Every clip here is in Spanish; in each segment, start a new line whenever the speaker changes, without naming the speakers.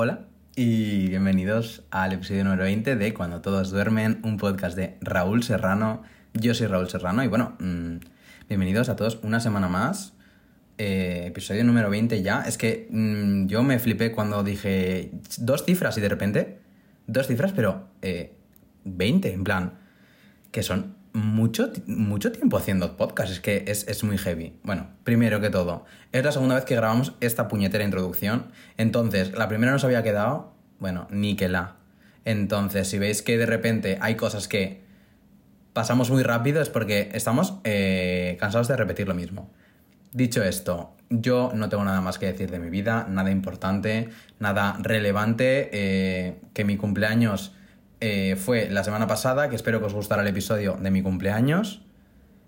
Hola y bienvenidos al episodio número 20 de Cuando todos duermen, un podcast de Raúl Serrano. Yo soy Raúl Serrano y bueno, mmm, bienvenidos a todos una semana más. Eh, episodio número 20 ya. Es que mmm, yo me flipé cuando dije dos cifras y de repente, dos cifras, pero eh, 20, en plan, que son mucho, mucho tiempo haciendo podcast, es que es, es, muy heavy. Bueno, primero que todo, es la segunda vez que grabamos esta puñetera introducción, entonces la primera nos había quedado, bueno, ni. Entonces, si veis que de repente hay cosas que pasamos muy rápido es porque estamos eh, cansados de repetir lo mismo. Dicho esto, yo no tengo nada más que decir de mi vida, nada importante, nada relevante, eh, que mi cumpleaños eh, fue la semana pasada, que espero que os gustara el episodio de mi cumpleaños,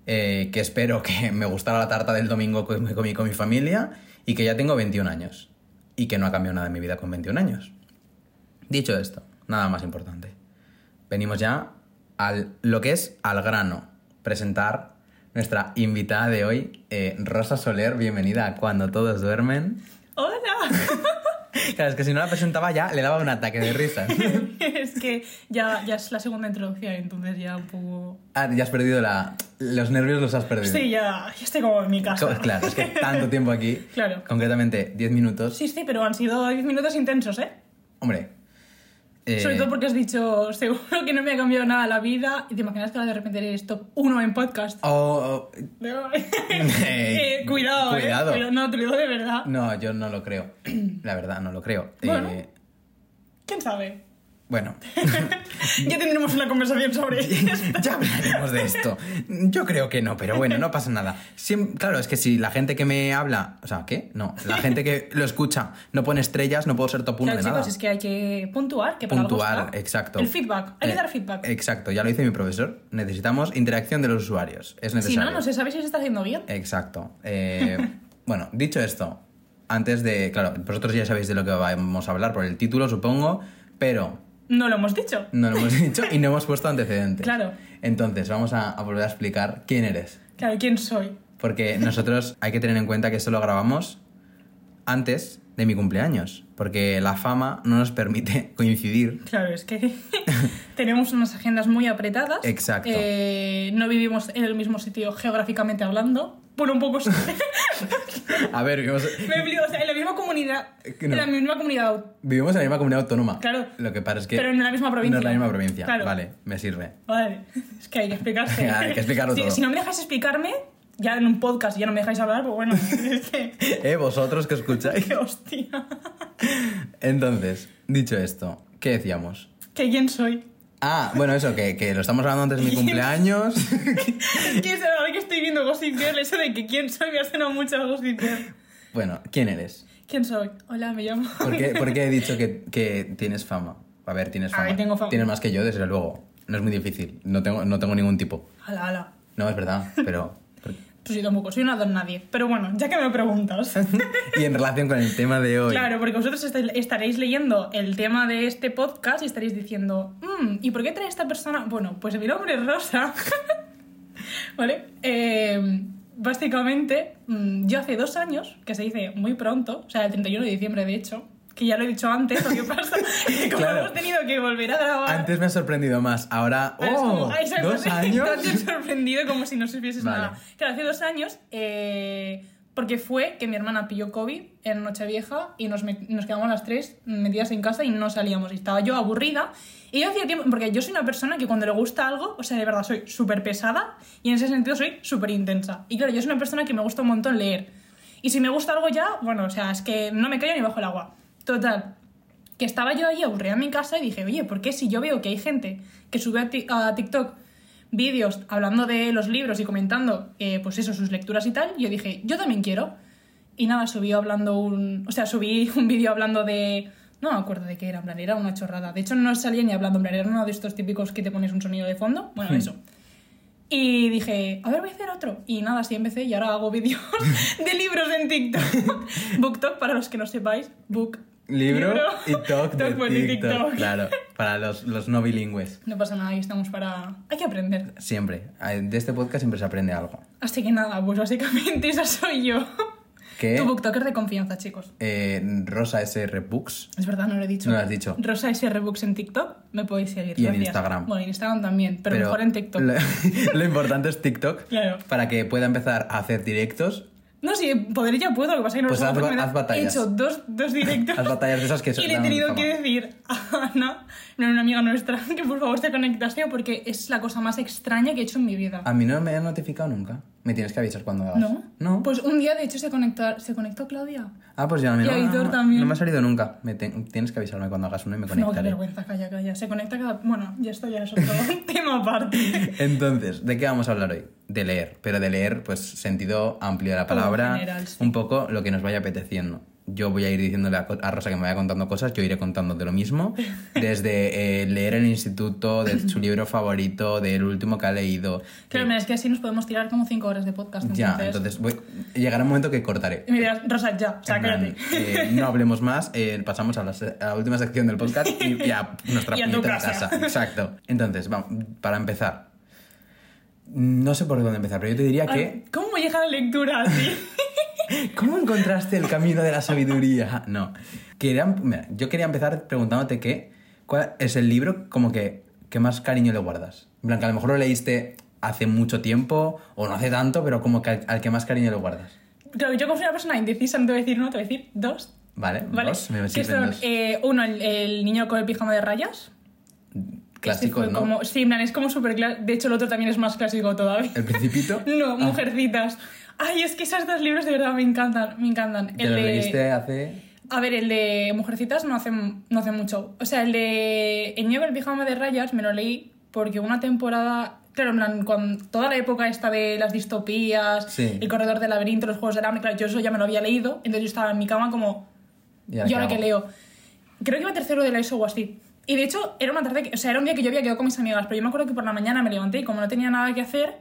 eh, que espero que me gustara la tarta del domingo que me comí con mi familia y que ya tengo 21 años y que no ha cambiado nada en mi vida con 21 años. Dicho esto, nada más importante. Venimos ya al lo que es al grano, presentar nuestra invitada de hoy, eh, Rosa Soler, bienvenida a Cuando Todos Duermen.
¡Hola!
Claro, es que si no la presentaba ya le daba un ataque de risa.
es que ya, ya es la segunda introducción, entonces ya un poco...
Ah, ya has perdido la... Los nervios los has perdido.
Sí, ya, ya estoy como en mi casa.
Claro, es que tanto tiempo aquí.
Claro.
Concretamente 10 minutos.
Sí, sí, pero han sido 10 minutos intensos, ¿eh?
Hombre.
Eh... Sobre todo porque has dicho, seguro que no me ha cambiado nada la vida y te imaginas que ahora de repente eres top 1 en podcast.
Oh, oh.
eh, cuidado,
cuidado.
¿eh? Pero no, te lo digo de verdad.
No, yo no lo creo. La verdad, no lo creo.
Bueno,
Eh,
¿Quién sabe?
Bueno.
ya tendremos una conversación sobre esto.
ya hablaremos de esto. Yo creo que no, pero bueno, no pasa nada. Siem- claro, es que si la gente que me habla, o sea, ¿qué? No, la gente que lo escucha no pone estrellas, no puedo ser top 1
Claro,
de
chicos,
nada.
es que hay que puntuar, que para algo
Puntuar,
está.
exacto.
El feedback, hay que
Eh,
dar feedback.
Exacto, ya lo dice mi profesor. Necesitamos interacción de los usuarios. Es
si
necesario.
no, no se sabe si se está haciendo bien.
Exacto. Eh, bueno, dicho esto, antes de. Claro, vosotros ya sabéis de lo que vamos a hablar por el título, supongo, pero
No lo hemos dicho.
no lo hemos dicho y no hemos puesto antecedentes.
Claro.
Entonces, vamos a, a volver a explicar quién eres.
Claro, ¿quién soy?
Porque nosotros hay que tener en cuenta que esto lo grabamos antes de mi cumpleaños. Porque la fama no nos permite coincidir.
Claro, es que tenemos unas agendas muy apretadas.
Exacto.
Eh, no vivimos en el mismo sitio geográficamente hablando. Por un poco...
A ver, vivimos,
Me explico, o sea, en la misma comunidad.
Que no.
En la misma comunidad.
vivimos en la misma comunidad autónoma.
Claro.
Lo que pasa es que.
Pero en la misma provincia.
No es la misma provincia.
Claro.
Vale, me sirve.
Vale, es que hay que explicarse.
Hay que explicarlo
si,
todo.
si no me dejáis explicarme, ya en un podcast ya no me dejáis hablar, pues bueno, es que...
Eh, vosotros que escucháis.
¡Qué hostia!
Entonces, dicho esto, ¿qué decíamos?
¿Que quién soy?
Ah, bueno, eso, que, que lo estamos hablando antes de mi cumpleaños.
Es que ahora que estoy viendo Gossip Girl, eso de que quién soy me ha sonado mucho a Gossip Girl.
bueno, ¿quién eres?
¿Quién soy? Hola, me llamo...
¿Por qué, por qué he dicho que, que tienes fama? A ver, tienes fama.
ver, tengo fama.
Tienes más que yo, desde luego. No es muy difícil. No tengo, no tengo ningún tipo.
Hala, hala.
No, es verdad, pero...
Pues yo tampoco, soy una don nadie. Pero bueno, ya que me preguntas...
y en relación con el tema de hoy...
Claro, porque vosotros est- estaréis leyendo el tema de este podcast y estaréis diciendo, "Mm, ¿y por qué trae esta persona? Bueno, pues mi nombre es Rosa. ¿Vale? Eh, básicamente, mm, yo hace dos años, que se dice muy pronto, o sea, el 31 de diciembre de hecho, que ya lo he dicho antes, lo que pasa es que como
Claro.
hemos tenido que volver a grabar...
Antes me ha sorprendido más. Ahora...
Ah, como,
¡Oh!
"Ay, se me
¿Dos años?
tan sorprendido como si no supieses
Vale.
nada. Claro, hace dos años, eh, porque fue que mi hermana pilló COVID en Nochevieja y nos, nos quedamos las tres metidas en casa y no salíamos. Y estaba yo aburrida. Y yo hacía tiempo, porque yo soy una persona que cuando le gusta algo, o sea, de verdad soy súper pesada y en ese sentido soy súper intensa. Y claro, yo soy una persona que me gusta un montón leer. Y si me gusta algo ya, bueno, o sea, es que no me callo ni bajo el agua. Total, que estaba yo ahí aburrida en mi casa y dije, oye, ¿por qué si yo veo que hay gente que sube a, ti- a TikTok vídeos hablando de los libros y comentando, eh, pues eso, sus lecturas y tal, yo dije, yo también quiero. Y nada, subí hablando un... O sea, subí un vídeo hablando de... No me acuerdo de qué era, en plan, era una chorrada. De hecho, no salía ni hablando, en plan, era uno de estos típicos que te pones un sonido de fondo. Bueno,
Hmm.
eso. Y dije, a ver, voy a hacer otro. Y nada, así empecé y ahora hago vídeos de libros en TikTok. BookTok, para los que no sepáis, Book.
Libro, y talk de TikTok.
TikTok.
Claro, para los, los no bilingües.
No pasa nada, ahí estamos para... Hay que aprender.
Siempre. De este podcast siempre se aprende algo.
Así que nada, pues básicamente esa soy yo.
que
Tu booktoker de confianza, chicos.
eh, Rosa SR Books.
Es verdad, no lo he dicho.
No lo has dicho.
Rosa SR Books en TikTok, me podéis seguir.
Y en. Instagram.
Bueno, en Instagram también, pero, mejor en TikTok.
Lo, lo importante es TikTok
Claro.
para que pueda empezar a hacer directos.
No, sí, poder ya puedo, lo que pasa es que no
Pues
lo sé
haz
me
haz batallas.
He hecho dos, dos directos.
Haz batallas de esas que
Y le he tenido que decir a Ana, no, una amiga nuestra, que por favor se conectase porque es la cosa más extraña que he hecho en mi vida.
A mí no me han notificado nunca. Me tienes que avisar cuando hagas.
¿No?
No.
Pues un día, de hecho, se conectó, se conectó Claudia.
ah, pues ya no,
y a
no,
Aitor
no,
también.
no me ha salido nunca. Me te- tienes que avisarme cuando hagas uno y me
No, qué
conectaré.
vergüenza, calla, calla. Se conecta cada... Bueno, ya esto ya es otro tema aparte.
Entonces, ¿de qué vamos a hablar hoy? De leer, pero de leer, pues sentido amplio de la palabra,
general, sí.
un poco lo que nos vaya apeteciendo. Yo voy a ir diciéndole a, Rosa que me vaya contando cosas, yo iré contando de lo mismo, desde eh, leer en el instituto, de su libro favorito, del último que ha leído.
Claro,
Eh,
mira, es que así nos podemos tirar como cinco horas de podcast.
ya, entonces voy- llegará un momento que cortaré.
Y me dirás, Rosa, ya, o sea,
plan, eh, no hablemos más, eh, pasamos a la, se- a la última sección del podcast y ya nuestra
Y a tu
puñetera
casa.
casa. Exacto. Entonces, vamos, para empezar. No sé por dónde empezar, pero yo te diría que.
¿Cómo llega la lectura así?
¿Cómo encontraste el camino de la sabiduría? No. Quería, mira, yo quería empezar preguntándote que, cuál es el libro como que, que más cariño le guardas. Que a lo mejor lo leíste hace mucho tiempo o no hace tanto, pero como que al, al que más cariño le guardas.
Claro, yo como soy una persona indecisa, no te voy a decir uno, te voy a decir dos.
¿Vale?
¿Vale?
Dos, me
que son,
dos.
eh, uno, el, el niño con el pijama de rayas. Este fue
¿no?
Como, sí, plan, es como súper clásico. De hecho, el otro también es más clásico todavía.
¿El Principito?
No,
Ah,
Mujercitas. Ay, es que esos dos libros de verdad me encantan, me encantan.
¿Te
El
lo
de...
leíste hace...?
A ver, el de Mujercitas no hace, no hace mucho. O sea, el de El niño el pijama de rayas me lo leí porque una temporada... Claro, en plan, con toda la época esta de las distopías,
Sí.
el corredor del laberinto, los juegos del hambre, claro, yo eso ya me lo había leído, entonces yo estaba en mi cama como...
¿Y
yo ahora
qué
que
hago?
leo. Creo que iba tercero de la ESO o así. Y de hecho, era una tarde, que, o sea, era un día que yo había quedado con mis amigas, pero yo me acuerdo que por la mañana me levanté y como no tenía nada que hacer,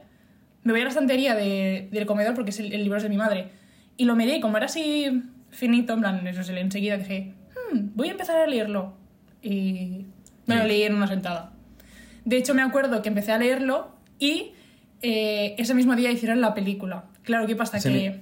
me voy a la estantería de- del comedor porque es el, el libro es de mi madre. Y lo miré y como era así finito, en plan, eso se lee enseguida, dije, "Hmm, voy a empezar a leerlo. Y me lo leí en una sentada. De hecho, me acuerdo que empecé a leerlo y eh, ese mismo día hicieron la película. Claro, ¿qué pasa?
Ese
que...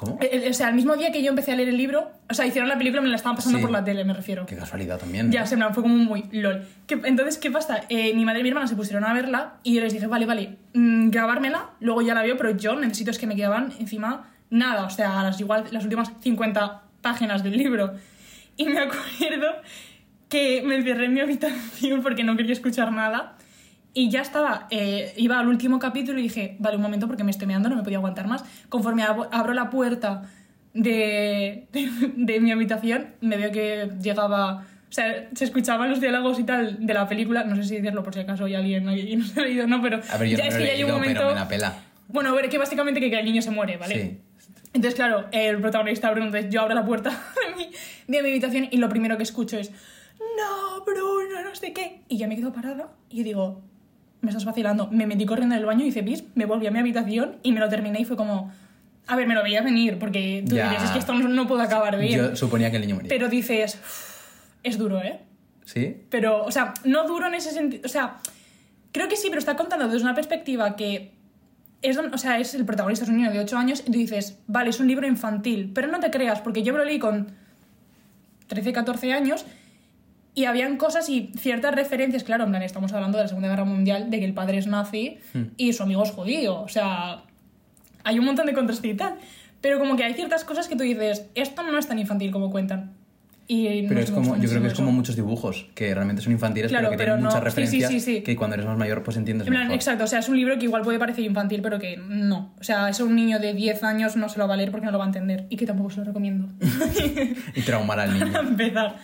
¿Cómo?
El- el- o sea, el mismo día que yo empecé a leer el libro, o sea, hicieron la película me la estaban pasando
Sí.
por la tele, me refiero.
Qué casualidad también.
Ya,
¿no?
se me fue como muy lol. ¿Qué- entonces, ¿qué pasa? Eh, mi madre y mi hermana se pusieron a verla y yo les dije, vale, vale, mm, grabármela, luego ya la veo, pero yo necesito es que me quedaban encima nada, o sea, las, igual las últimas 50 páginas del libro. Y me acuerdo que me encerré en mi habitación porque no quería escuchar nada. Y ya estaba, eh, iba al último capítulo y dije, vale, un momento porque me estoy meando, no me podía aguantar más. Conforme ab- abro la puerta de, de, de mi habitación, me veo que llegaba, o sea, se escuchaban los diálogos y tal de la película, no sé si decirlo por si acaso hay alguien y no se ha leído, no, pero
A ver, yo
ya
no
es que ya hay un momento...
pero me la pela.
Bueno, a ver, que básicamente que, que el niño se muere, ¿vale?
Sí.
Entonces, claro, el protagonista Bruno, entonces yo abro la puerta de mi, de mi habitación y lo primero que escucho es no, Bruno, no sé qué. Y yo me quedo parada y digo, me estás vacilando. Me metí corriendo en el baño y hice pis, me volví a mi habitación y me lo terminé y fue como, a ver, me lo veía venir porque tú
Ya.
dirías, es que esto no, no puede acabar bien.
Yo suponía que el niño moría.
Pero dices, "Uf, es duro, ¿eh?
¿Sí?
Pero, o sea, no duro en ese sentido. O sea, creo que sí, pero está contando desde una perspectiva que. Es, o sea, es el protagonista, es un niño de 8 años, y tú dices, vale, es un libro infantil. Pero no te creas, porque yo me lo leí con 13, 14 años y habían cosas y ciertas referencias. Claro, en plan, estamos hablando de la Segunda Guerra Mundial, de que el padre es nazi y su amigo es judío. O sea, hay un montón de contraste y tal. Pero como que hay ciertas cosas que tú dices, esto no es tan infantil como cuentan. Y
Pero
no
es como, yo creo que es
eso.
como muchos dibujos, que realmente son infantiles,
Claro,
pero que
pero
tienen
no-
muchas
sí, sí,
referencias
sí, sí.
que cuando eres más mayor pues entiendes
En plan,
mejor.
exacto, o sea, es un libro que igual puede parecer infantil, pero que no. O sea, es un niño de 10 años no se lo va a leer porque no lo va a entender. Y que tampoco se lo recomiendo.
Y traumar al niño.
Para empezar.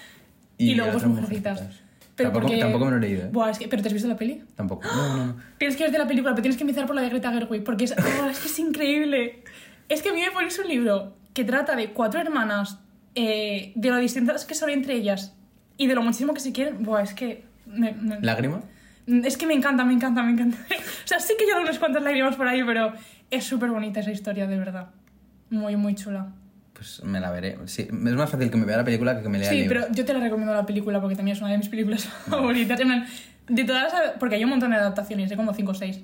Y, luego pues mujercitas.
mujercitas.
Pero
tampoco,
porque...
tampoco me lo he leído, ¿eh?
Buah, es que... ¿Pero te has visto la peli?
Tampoco. No, no, no.
Tienes que ver de la película, pero tienes que empezar por la de Greta Gerwig, porque es, oh, es que es increíble. Es que a mí me pones un libro que trata de cuatro hermanas, eh, de lo distintas que son entre ellas y de lo muchísimo que se quieren. Buah, es que... me- me-
¿Lágrima?
Es que me encanta, me encanta, me encanta. O sea, sí que llevo unas cuantas lágrimas por ahí, pero es súper bonita esa historia, de verdad. Muy, muy chula.
Pues me la veré. Sí, es más fácil que me vea la película que que me lea el
Sí, pero yo te la recomiendo la película porque también es una de mis películas favoritas. De todas, porque hay un montón de adaptaciones, de como 5 o 6.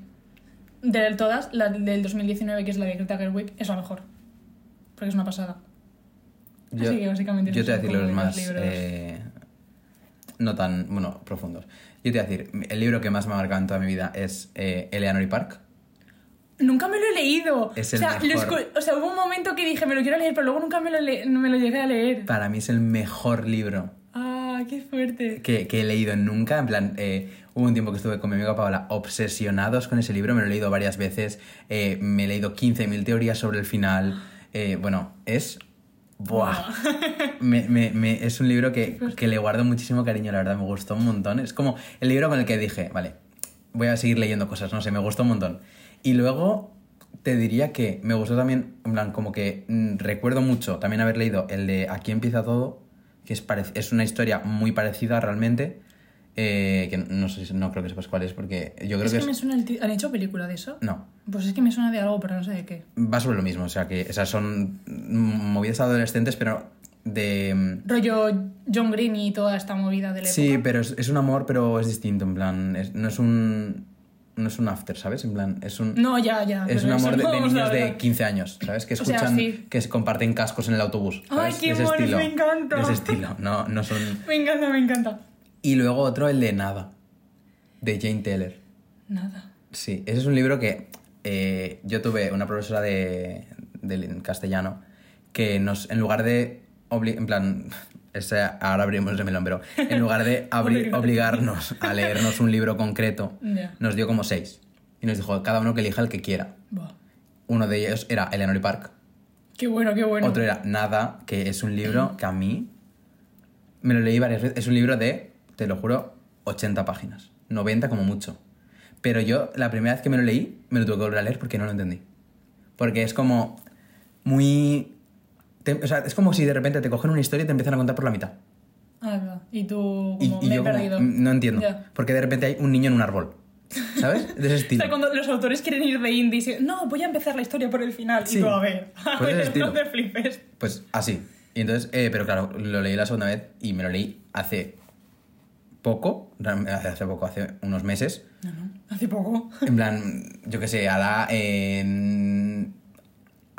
De todas, la del 2019, que es la de Greta Gerwig, es la mejor. porque es una pasada.
Yo,
Así que básicamente
yo te voy a decir los más. eh, no tan, bueno, profundos. Yo te voy a decir, el libro que más me ha marcado en toda mi vida es eh, Eleanor y Park.
Nunca me lo he leído.
Es
o,
el
sea, lo
mejor.
escu- o sea, hubo un momento que dije, me lo quiero leer, pero luego nunca me lo, me lo llegué a leer.
Para mí es el mejor libro
Ah, qué fuerte.
que, que he leído nunca. En plan, eh, hubo un tiempo que estuve con mi amiga Paola obsesionados con ese libro. Me lo he leído varias veces. eh, me he leído 15.000 teorías sobre el final. eh, bueno, es. ¡Buah! Me- me- me- es un libro que, que le guardo muchísimo cariño, la verdad. Me gustó un montón. Es como el libro con el que dije, vale, voy a seguir leyendo cosas, no sé, me gustó un montón. Y luego te diría que me gustó también, en plan, como que mm, recuerdo mucho también haber leído el de Aquí empieza todo, que es, es una historia muy parecida realmente. eh, que no sé, no creo que sepas cuál es, porque yo creo
es
que,
que, me
es...
suena el ti- ¿Han hecho película de eso?
No,
Pues es que me suena de algo, pero no sé de qué.
va sobre lo mismo, o sea, que esas son mm, movidas adolescentes, pero de... mm,
Rollo John Green y toda esta movida de la
Sí,
época.
pero es, es un amor, pero es distinto, en plan, es- no es un... No es un after, ¿sabes? En plan, es un...
No, ya, ya.
Es un amor de, niños de
hablar.
15 años, ¿sabes? Que
O sea,
escuchan,
sí.
que se comparten cascos en el autobús.
Ay,
¿sabes?
qué
de ese estilo.
me encanta.
De ese estilo, no, no son...
Me encanta, me encanta.
Y luego otro, el de Nada, de Jane Taylor.
Nada.
Sí, ese es un libro que eh, yo tuve una profesora de, de castellano que nos, en lugar de, en plan, ese- ahora abrimos el melón, pero en lugar de obligarnos a leernos un libro concreto, nos dio como seis. Y nos dijo, cada uno que elija el que quiera. Uno de ellos era Eleanor y Park.
Qué bueno, qué bueno.
Otro era Nada, que es un libro que a mí me lo leí varias veces. Es un libro de, te lo juro, 80 páginas. 90 como mucho. Pero yo, la primera vez que me lo leí, me lo tuve que volver a leer porque no lo entendí. Porque es como muy... te- o sea, es como si de repente te cogen una historia y te empiezan a contar por la mitad.
Ah, va. Y tú,
Y,
como,
y
me he
yo
perdido.
mm, no entiendo.
Ya.
Porque de repente hay un niño en un árbol. ¿Sabes? De ese
O sea, cuando los autores quieren ir de indie, dicen, no, voy a empezar la historia por el final.
Sí.
Y tú, a ver, a
Pues
ver, no te flipes.
Pues así. Y entonces, eh, pero claro, lo leí la segunda vez y me lo leí hace poco, hace poco, hace unos meses.
No, no, hace poco.
En plan, yo qué sé, hará en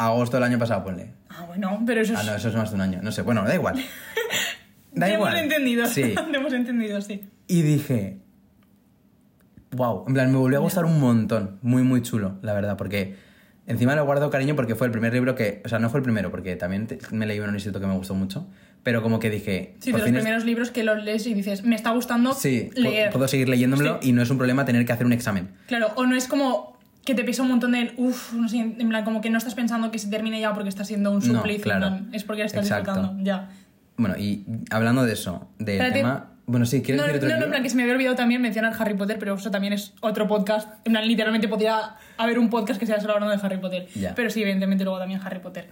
agosto del año pasado, ponle.
Ah, bueno, pero eso es...
Ah, no, eso es más de un año. No sé, bueno, da igual. Da
te
igual.
hemos entendido.
Sí.
te hemos entendido, sí.
Y dije, wow, en plan, me volvió a gustar un montón. Muy, muy chulo, la verdad, porque encima le guardo cariño porque fue el primer libro que, o sea, no fue el primero, porque también te- me leí uno en un instituto que me gustó mucho, pero como que dije,
Sí, de los
es-
primeros libros que los lees y dices, me está gustando
sí,
leer.
puedo seguir leyéndomelo
Sí.
y no es un problema tener que hacer un examen.
Claro, o no es como que te pesa un montón de, uff, no sé, en plan, como que no estás pensando que se termine ya porque está siendo un
No,
suplicio. en
claro.
es porque estás
Exacto.
disfrutando, ya.
Bueno, y hablando de eso, del
Espérate.
tema... Bueno, sí, ¿quieres
No, no,
decir otro
no, en
libro?
plan, que se me había olvidado también mencionar Harry Potter, pero eso también es otro podcast. En plan, literalmente podría haber un podcast que sea solo hablando de Harry Potter.
Ya.
Pero sí, evidentemente luego también Harry Potter.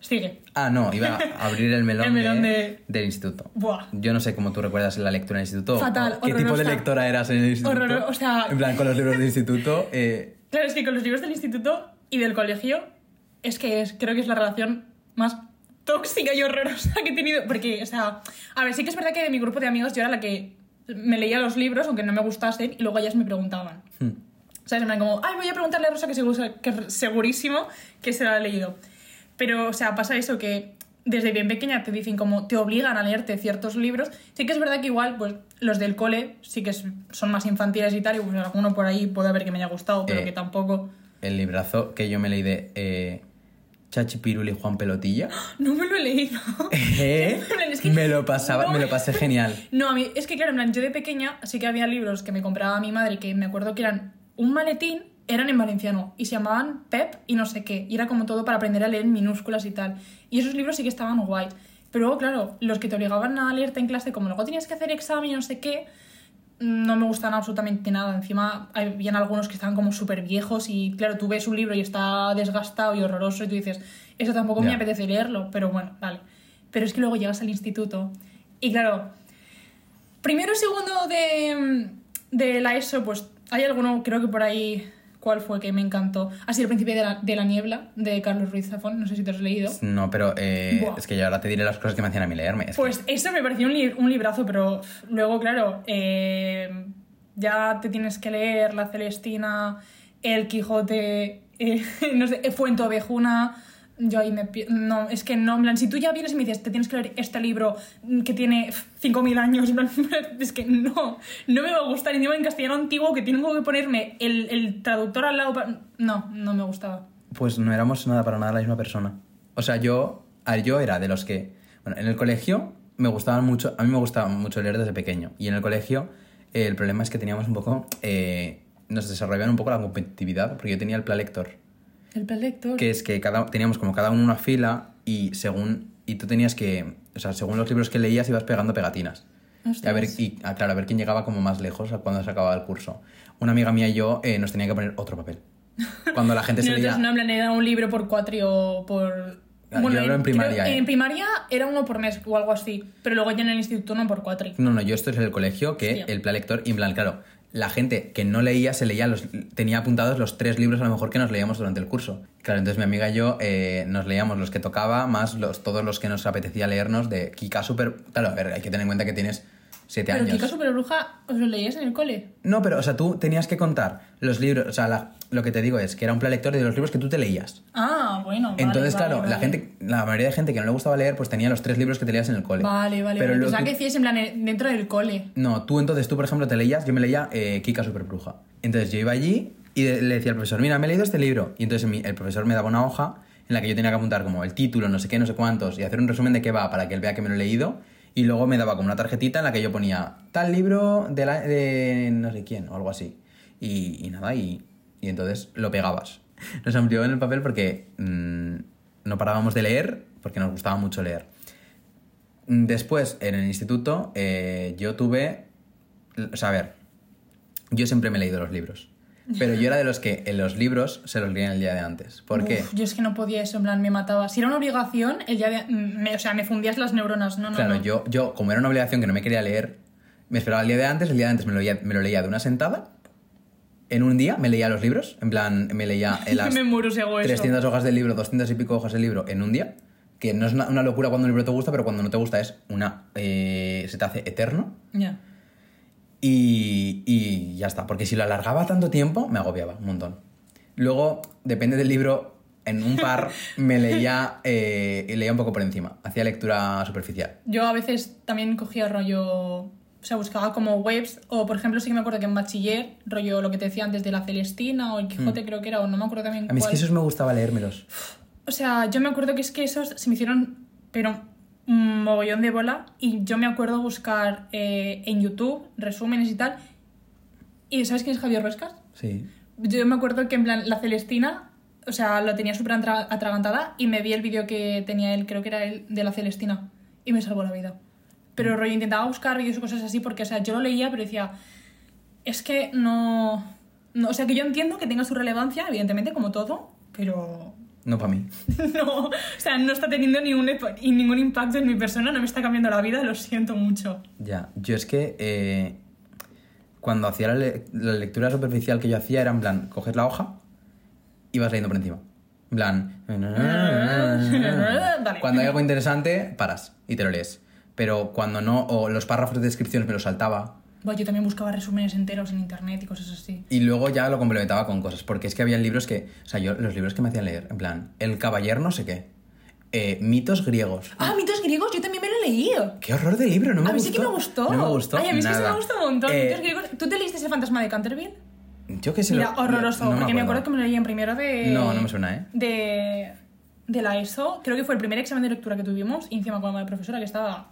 Sigue.
Ah, no, iba a abrir el melón,
El melón
de-
de-
del instituto.
Buah.
Yo no sé cómo tú recuerdas la lectura en el instituto.
Fatal,
¿Qué tipo de lectora eras en el instituto?
Horror- o sea-
En plan, con los libros de instituto. eh,
Claro, es que con los libros del instituto y del colegio, es que es, creo que es la relación más tóxica y horrorosa que he tenido. Porque, o sea, a ver, sí que es verdad que de mi grupo de amigos yo era la que me leía los libros, aunque no me gustasen, y luego ellas me preguntaban.
hmm.
¿Sabes? Plan, como, ay, voy a preguntarle a Rosa que, seguro, que segurísimo que se la ha leído. Pero, o sea, pasa eso que desde bien pequeña te dicen como te obligan a leerte ciertos libros. Sí que es verdad que igual, pues los del cole sí que son más infantiles y tal, y pues alguno por ahí puede haber que me haya gustado, pero
Eh.
que tampoco.
El librazo que yo me leí de eh, Chachi Pirul y Juan Pelotilla.
No me lo he leído.
Eh,
es que
me lo pasaba,
no
me lo pasé genial.
No, a mí, es que claro, en plan, yo de pequeña sí que había libros que me compraba mi madre que me acuerdo que eran un maletín, eran en valenciano y se llamaban Pep y no sé qué. Y era como todo para aprender a leer en minúsculas y tal. Y esos libros sí que estaban guay. Pero luego, claro, los que te obligaban a leerte en clase, como luego tenías que hacer examen y no sé qué, no me gustan absolutamente nada. Encima, habían algunos que estaban como súper viejos y claro, tú ves un libro y está desgastado y horroroso y tú dices, eso tampoco me apetece leerlo, pero bueno, vale. Pero es que luego llegas al instituto y claro, primero y segundo de, de la ESO, pues hay alguno, creo que por ahí, ¿cuál fue que me encantó? Sido El Príncipe de la, de la Niebla, de Carlos Ruiz Zafón, no sé si te has leído.
No, pero eh, es que yo ahora te diré las cosas que me hacían a mí leerme. Es que-
Pues eso me pareció un, li- un librazo, pero luego, claro, eh, ya te tienes que leer La Celestina, El Quijote, eh, no sé, Fuentovejuna, Yo ahí me... No, es que no, en plan, si tú ya vienes y me dices, te tienes que leer este libro mm, que tiene 5.000 años, es que no, no me va a gustar. Encima en castellano antiguo que tengo que ponerme el, el traductor al lado. pa- No, no me gustaba.
Pues no éramos nada para nada la misma persona. O sea, yo, yo era de los que, bueno, en el colegio me gustaban mucho, a mí me gustaba mucho leer desde pequeño. Y en el colegio eh, el problema es que teníamos un poco, eh, nos desarrollaban un poco la competitividad, porque yo tenía el plan lector,
El prelector.
que es que cada, teníamos como cada uno una fila y según, y tú tenías que, o sea, según los libros que leías ibas pegando pegatinas. Y a ver, y, ah, claro, a ver quién llegaba como más lejos cuando se acababa el curso. Una amiga mía y yo eh, nos tenía que poner otro papel. Cuando la gente se leía...
no en plan, era un libro por cuatri o por...
Ah, yo hablo en primaria,
creo-
eh.
En primaria era uno por mes o algo así, pero luego ya en el instituto no por cuatri.
No, no, yo esto es el colegio, que
Hostia.
el plan lector, y en plan, claro, la gente que no leía se leía los, tenía apuntados los tres libros a lo mejor que nos leíamos durante el curso. Claro, entonces mi amiga y yo eh, nos leíamos los que tocaba, más los, todos los que nos apetecía leernos de Kika Super... Claro, a ver, hay que tener en cuenta que tienes siete
Pero
años.
Kika Super Bruja, ¿os lo leías en el cole?
No, pero, o sea, tú tenías que contar los libros, o sea, la- lo que te digo es que era un plan lector de los libros que tú te leías.
Ah, bueno. vale,
Entonces,
vale,
claro, la
vale.
gente, la mayoría de gente que no le gustaba leer, pues tenía los tres libros que te leías en el cole.
Vale, vale.
Pero
vale.
luego
Pensaba
tú-
que decías en plan eh, dentro del cole.
No, tú entonces, tú por ejemplo te leías, yo me leía eh, Kika Super Bruja. Entonces yo iba allí y le decía al profesor, mira, me he leído este libro. Y entonces el profesor me daba una hoja en la que yo tenía que apuntar como el título, no sé qué, no sé cuántos, y hacer un resumen de qué va para que él vea que me lo he leído. Y luego me daba como una tarjetita en la que yo ponía tal libro de, la- de no sé quién o algo así. Y, y nada, y, y entonces lo pegabas. Nos amplió en el papel porque mm, no parábamos de leer, porque nos gustaba mucho leer. Después, en el instituto, eh, yo tuve. O sea, a ver. Yo siempre me he leído los libros. Pero yo era de los que en los libros se los leían el día de antes. ¿Por qué?
Uf, yo es que no podía eso, en plan, me mataba. Si era una obligación, el día de... mm, me- o sea, me fundías las neuronas. No, no,
Claro,
no.
yo, yo, como era una obligación que no me quería leer, me esperaba el día de antes, el día de antes me lo leía, me lo leía de una sentada. En un día me leía los libros, en plan, me leía en las
me muero si hago eso.
300 hojas del libro, 200 y pico hojas del libro en un día. Que no es una, una locura cuando un libro te gusta, pero cuando no te gusta es una. eh, se te hace eterno.
Ya.
Y, y ya está, porque si lo alargaba tanto tiempo, me agobiaba un montón. Luego, depende del libro, en un par me leía, eh, y leía un poco por encima, hacía lectura superficial.
Yo a veces también cogía rollo... O sea, buscaba como webs, o por ejemplo, sí que me acuerdo que en bachiller, rollo lo que te decía antes de la Celestina o el Quijote, creo que era, o no me acuerdo también
Mm. A mí es
cuál.
que esos me gustaba leérmelos.
O sea, yo me acuerdo que es que esos se me hicieron, pero un mogollón de bola. Y yo me acuerdo buscar eh, en YouTube resúmenes y tal. ¿Y sabes quién es Javier Ruescas?
Sí.
Yo me acuerdo que en plan, la Celestina, o sea, lo tenía súper atra- atragantada y me vi el vídeo que tenía él, creo que era él, de la Celestina. Y me salvó la vida. Pero rollo, intentaba buscar vídeos y cosas así porque, o sea, yo lo leía, pero decía, es que no... no... O sea, que yo entiendo que tenga su relevancia, evidentemente, como todo, pero
No para mí.
no, o sea, no está teniendo ningún, ningún impacto en mi persona, no me está cambiando la vida, lo siento mucho.
Ya, yo es que eh, cuando hacía la, le- la lectura superficial que yo hacía era en plan, coges la hoja y vas leyendo por encima. En plan... Cuando hay algo interesante, paras y te lo lees. Pero cuando no, o los párrafos de descripciones me los saltaba.
Bueno, yo también buscaba resúmenes enteros en internet y cosas así.
Y luego ya lo complementaba con cosas. Porque es que había libros que... O sea, yo los libros que me hacían leer, en plan, El caballero no sé qué. eh, mitos griegos.
Ah, mitos griegos, yo también me lo he leído.
¡Qué horror de libro! No me
a mí sí que me gustó.
No me gustó
Ay, a mí sí que
nada.
me gustó un montón.
Eh,
Mitos griegos. ¿Tú te leíste ese fantasma de Canterville?
Yo qué sé.
Mira,
lo-
horroroso,
no
porque me acuerdo que me lo leí en primero de...
No, no me suena, ¿eh?
De, de la ESO. Creo que fue el primer examen de lectura que tuvimos. Y encima con la profesora que estaba...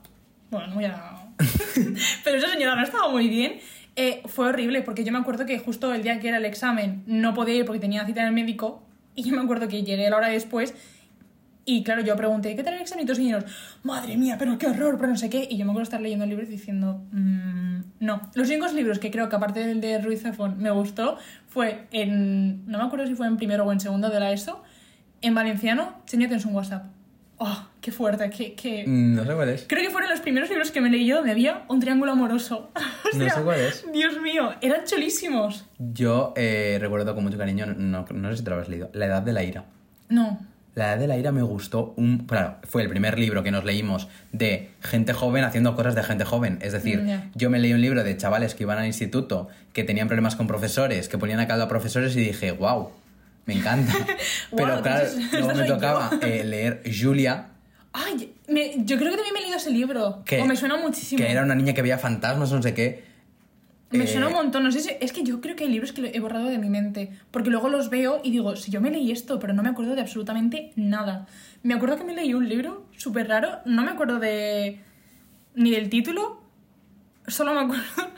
Bueno, no voy a... Pero esa señora no estaba muy bien. Eh, fue horrible, porque yo me acuerdo que justo el día que era el examen no podía ir porque tenía cita en el médico. Y yo me acuerdo que llegué la hora después y claro, yo pregunté, ¿qué tal el examen? Y todos señores, madre mía, pero qué horror, pero no sé qué. Y yo me acuerdo estar leyendo el libro y diciendo, "Mm, no. Los únicos libros que creo que aparte del de Ruiz Zafón me gustó fue en, no me acuerdo si fue en primero o en segundo de la ESO, en valenciano, Señor en un WhatsApp. ¡Oh, qué fuerte! Qué, qué...
Mm, No sé cuál es.
Creo que fueron los primeros libros que me leí yo donde había un triángulo amoroso. O
No
sea,
sé cuál es.
Dios mío, eran chulísimos.
Yo eh, recuerdo con mucho cariño, no, no sé si te lo habrás leído, La Edad de la Ira.
No.
La Edad de la Ira me gustó un... Claro, fue el primer libro que nos leímos de gente joven haciendo cosas de gente joven. Es decir,
Mm, ya.
yo me leí un libro de chavales que iban al instituto, que tenían problemas con profesores, que ponían a caldo a profesores y dije, wow, Me encanta. Pero claro,
entonces,
luego me tocaba eh, leer Julia,
Ay, me- yo creo que también me he leído ese libro.
que,
o me suena muchísimo.
que era una niña que veía fantasmas, no sé qué.
Me
Eh,
suena un montón. No sé si. Es que yo creo que hay libros que he borrado de mi mente. Porque luego los veo y digo, si yo me leí esto, pero no me acuerdo de absolutamente nada. Me acuerdo que me leí un libro súper raro. No me acuerdo de. ni del título. Solo me acuerdo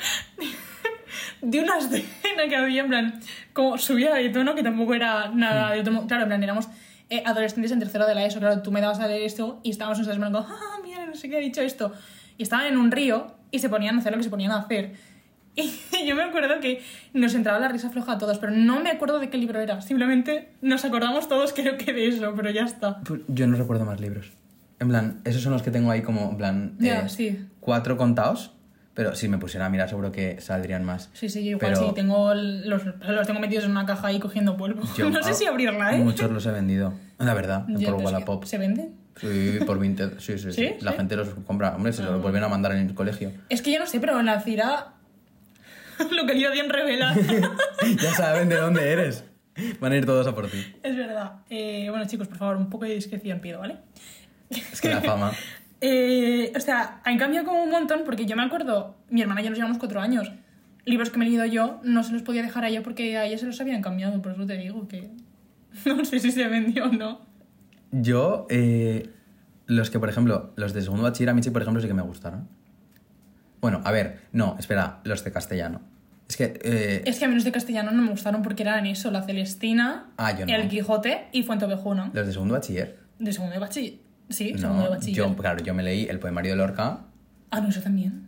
de una escena que había, en plan, como subida de tono, que tampoco era nada de tono. Claro, en plan, éramos eh, adolescentes en tercero de la ESO. Claro, tú me dabas a leer esto y estábamos en plan, como, ah, mira, no sé qué ha dicho esto. Y estaban en un río y se ponían a hacer lo que se ponían a hacer. Y yo me acuerdo que nos entraba la risa floja a todos, pero no me acuerdo de qué libro era. Simplemente nos acordamos todos, creo que de eso, pero ya está.
Pues yo no recuerdo más libros. En plan, esos son los que tengo ahí como, en plan,
Ya,
eh,
sí.
cuatro contados. Pero si me pusiera a mirar, seguro que saldrían más.
Sí, sí, igual
Pero
sí, tengo los, los tengo metidos en una caja ahí cogiendo polvo.
yo
no sé si abrirla, ¿eh?
Muchos los he vendido. La verdad,
Ya,
por
que
Wallapop.
¿Se venden?
Sí, por Vinted. Sí, sí, sí.
¿Sí?
La
¿Sí?
gente los compra. Hombre, se los vuelven a mandar en el colegio.
Es que yo no sé, pero en la Cira... Localidad bien revelada.
ya saben de dónde eres. Van a ir todos a por ti.
es verdad. Eh, bueno, chicos, por favor, un poco de discreción pido, ¿vale?
Es que la fama.
Eh, o sea, han cambiado como un montón porque yo me acuerdo, mi hermana y yo nos llevamos cuatro años. Libros que me he leído yo no se los podía dejar a ella porque a ella se los habían cambiado, por eso te digo que no sé si se vendió o no.
Yo, eh, los que, por ejemplo, los de segundo bachiller, a mí sí, por ejemplo, sí que me gustaron. Bueno, a ver, no, espera, los de castellano. Es que, eh,
Es que a menos de castellano no me gustaron porque eran eso, la Celestina,
Ah, no.
el Quijote y Fuenteovejuna.
los de segundo bachiller.
De segundo de bachiller. Sí, segundo de
No,
bachiller.
yo, claro, yo me leí el poemario de Lorca,
Ah, no, eso también.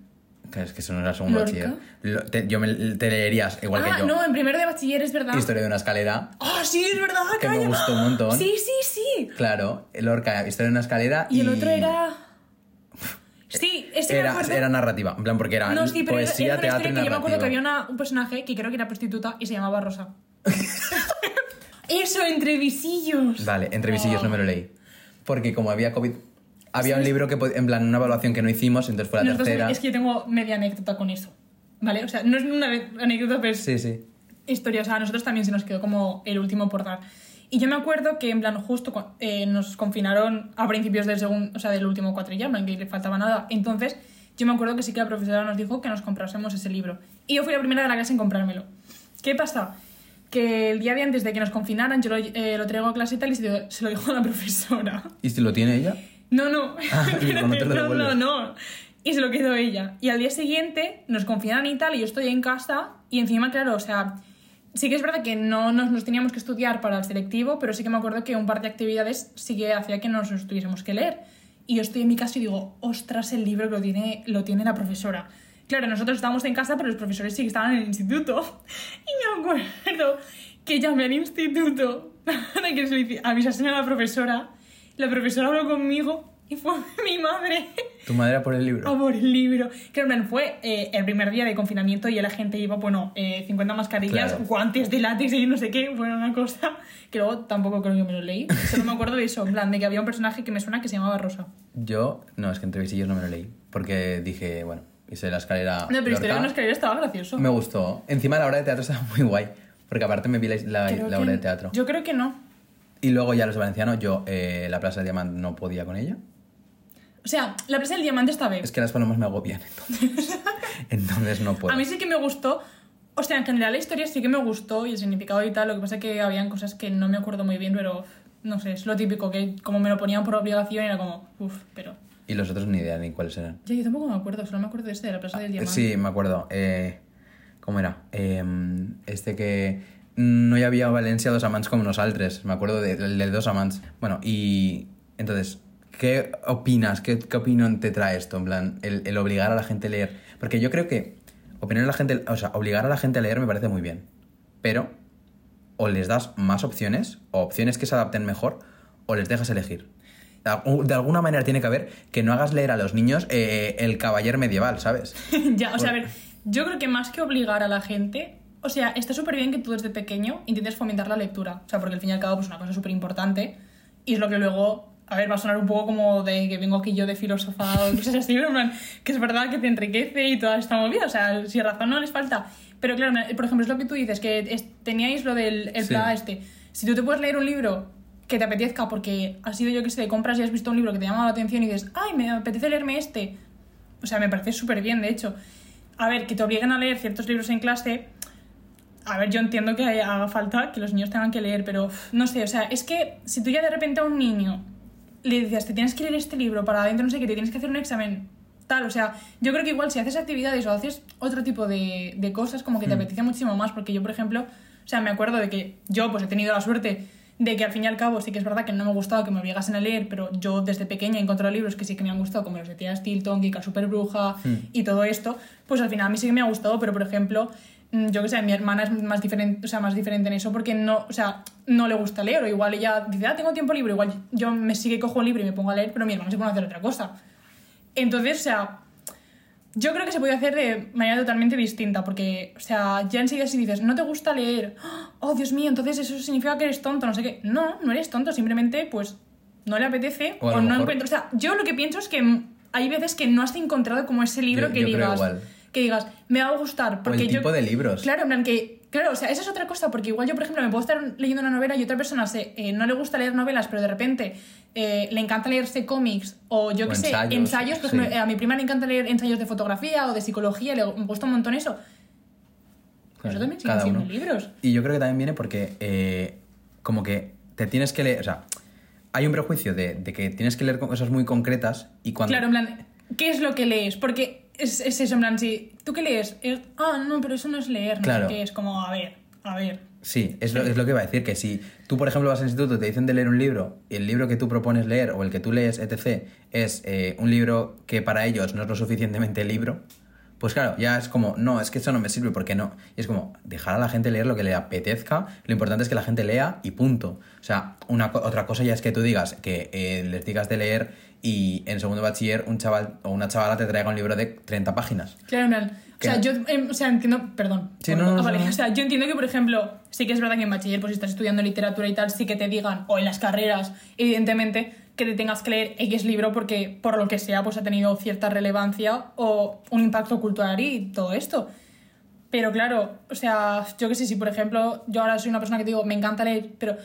es que eso no era segundo
¿Lorca?
bachiller. Lo- te- yo me, te leerías, igual
ah,
que yo,
no, en primero de bachiller es verdad.
Historia de una escalera.
Ah, sí, es verdad,
Que me
calla.
gustó un montón.
Sí, sí, sí.
Claro, Lorca, Historia de una escalera.
Y el otro era. Sí, ese me
Era, era narrativa, en plan, porque era
No, sí, pero
poesía,
era
teatro y
que yo me acuerdo que había una- un personaje que creo que era prostituta y se llamaba Rosa. Eso, entre visillos.
Vale, entre visillos no me lo leí. Porque como había COVID, había un
¿Sabes?
libro que, en plan, una evaluación que no hicimos, entonces fue la
Nosotros-
tercera.
Es que yo tengo media anécdota con eso. ¿Vale? O sea, no es una anécdota, pero es
Sí, sí.
historia. O sea, a nosotros también se nos quedó como el último por dar. Y yo me acuerdo que, en plan, justo eh, nos confinaron a principios del segundo, o sea, del último cuatrilla, en plan, que le faltaba nada. Entonces, yo me acuerdo que sí que la profesora nos dijo que nos comprásemos ese libro. Y yo fui la primera de la clase en comprármelo. ¿Qué pasa? Que el día de antes de que nos confinaran, yo lo, eh, lo traigo a clase y tal y se lo, se lo dijo a la profesora.
¿Y si lo tiene ella?
No, no.
Ah, no
no, no. Y se lo quedó ella. Y al día siguiente nos confinan y tal, y yo estoy en casa, y encima, claro, o sea, sí que es verdad que no nos, nos teníamos que estudiar para el selectivo, pero sí que me acuerdo que un par de actividades sí que hacía que nos los tuviésemos que leer. Y yo estoy en mi casa y digo, ostras, el libro lo tiene, lo tiene la profesora. Claro, nosotros estábamos en casa, pero los profesores sí que estaban en el instituto. Y me acuerdo que llamé al instituto para que se avisasen a la profesora. La profesora habló conmigo y fue mi madre
¿Tu madre era por el libro?
a por el libro. En plan, fue eh, el primer día de confinamiento y la gente iba, bueno, eh, 50 mascarillas,
Claro.
guantes de látex y no sé qué. Fue una cosa que luego tampoco creo que me lo leí. Solo me acuerdo de eso, en plan, de que había un personaje que me suena que se llamaba Rosa.
Yo, no, es que entre visillos no me lo leí. Porque dije, bueno, hice la escalera.
No, pero. Historia de una escalera estaba gracioso.
Me gustó. Encima la obra de teatro estaba muy guay. Porque aparte me vi la, la- la obra de teatro.
Yo creo que no.
Y luego ya los valencianos, yo eh, la Plaza del Diamante no podía con ella.
O sea, la presa del diamante esta vez.
Es que las palomas me agobian, entonces. entonces no puedo.
A mí sí que me gustó. O sea, en general la historia sí que me gustó y el significado y tal. Lo que pasa es que habían cosas que no me acuerdo muy bien, pero no sé, es lo típico, que como me lo ponían por obligación era como, uff, pero...
Y los otros ni idea ni cuáles eran.
Ya, yo tampoco me acuerdo, solo me acuerdo de este, de la Plaza del Diamante.
Sí, me acuerdo. Eh, ¿Cómo era? Eh, este que no hi havia a València dos amants com nosaltres. Me acuerdo de, del de dos amants. Bueno, y entonces, ¿qué opinas? ¿Qué, qué opinión te trae esto? En plan, el, el obligar a la gente a leer. Porque yo creo que opinar a la gente, o sea, obligar a la gente a leer me parece muy bien. Pero o les das más opciones, o opciones que se adapten mejor, o les dejas elegir. De algu- De alguna manera tiene que haber que no hagas leer a los niños eh, el caballero medieval, ¿sabes?
ya, o sea, a ver, yo creo que más que obligar a la gente, o sea, está súper bien que tú desde pequeño intentes fomentar la lectura, o sea, porque al fin y al cabo pues, es una cosa súper importante y es lo que luego, a ver, va a sonar un poco como de que vengo aquí yo de filósofa o cosas así, pero en plan, que es verdad que te enriquece y toda esta movida, o sea, si razón no les falta. Pero claro, por ejemplo, es lo que tú dices, que es- teníais lo del el
Sí.
Este. si tú te puedes leer un libro que te apetezca porque has sido yo que sé de compras y has visto un libro que te llama la atención y dices, ay, me apetece leerme este. O sea, me parece súper bien, de hecho. A ver, que te obliguen a leer ciertos libros en clase. A ver, yo entiendo que haga falta que los niños tengan que leer, pero no sé, o sea, es que si tú ya de repente a un niño le dices, te tienes que leer este libro para adentro, no sé qué, te tienes que hacer un examen, tal, o sea, yo creo que igual si haces actividades o haces otro tipo de, de cosas, como que te
Hmm.
apetece muchísimo más, porque yo, por ejemplo, o sea, me acuerdo de que yo, pues he tenido la suerte de que al fin y al cabo sí que es verdad que no me gustaba que me obligasen a leer, pero yo desde pequeña he encontrado libros que sí que me han gustado, como los de Tía Stilton, Kika Super Bruja y todo esto, pues al final a mí sí que me ha gustado, pero por ejemplo, mm, yo que sé, mi hermana es más diferente, o sea, más diferente en eso porque no, o sea, no le gusta leer, o igual ella dice, ah, tengo tiempo libre, igual yo me sigue cojo un libro y me pongo a leer, pero mi hermana se pone a hacer otra cosa. Entonces, o sea, yo creo que se puede hacer de manera totalmente distinta, porque, o sea, ya enseguida si dices, no te gusta leer, oh, Dios mío, entonces eso significa que eres tonto, no sé qué. No, no eres tonto, simplemente, pues, no le apetece
O
o, no
mejor-
encuentro. O sea, yo lo que pienso es que hay veces que no has encontrado como ese libro
Yo-
que
yo creo
digas.
igual.
Que digas, me va a gustar. Porque
el
yo,
tipo de libros.
Claro, en plan que. Claro, o sea, esa es otra cosa, porque igual yo, por ejemplo, me puedo estar leyendo una novela y otra persona se, eh, no le gusta leer novelas, pero de repente eh, le encanta leerse cómics o yo qué sé,
ensayos,
ensayos. Por
sí.
eh, a mi prima le encanta leer ensayos de fotografía o de psicología, le me gusta un montón eso. Pues eso también
cada uno.
libros.
Y yo creo que también viene porque eh, como que te tienes que leer, o sea, hay un prejuicio de, de que tienes que leer cosas muy concretas y cuando...
Claro, en plan, ¿qué es lo que lees? Porque es, es eso, en plan, si tú qué lees, es, ah, no, pero eso no es leer, no
Claro.
sé qué, es como, a ver, a ver.
Sí, es lo, es lo que iba a decir, que si tú, por ejemplo, vas al instituto y te dicen de leer un libro y el libro que tú propones leer o el que tú lees, etc., es eh, un libro que para ellos no es lo suficientemente libro, pues claro, ya es como, no, es que eso no me sirve, ¿por qué no? Y es como, dejar a la gente leer lo que le apetezca, lo importante es que la gente lea y punto. O sea, una, otra cosa ya es que tú digas, que eh, les digas de leer y en segundo bachiller un chaval o una chavala te traiga un libro de 30 páginas.
Claro, plan, o sea, yo em, o sea, entiendo, perdón.
Sí,
por-
no, no,
ah, vale,
no, no.
O sea, yo entiendo que, por ejemplo, sí que es verdad que en bachiller, pues si estás estudiando literatura y tal, sí que te digan, o en las carreras, evidentemente, que te tengas que leer X libro porque, por lo que sea, pues ha tenido cierta relevancia o un impacto cultural y todo esto. Pero claro, o sea, yo que sé, si por ejemplo, yo ahora soy una persona que digo, me encanta leer, pero.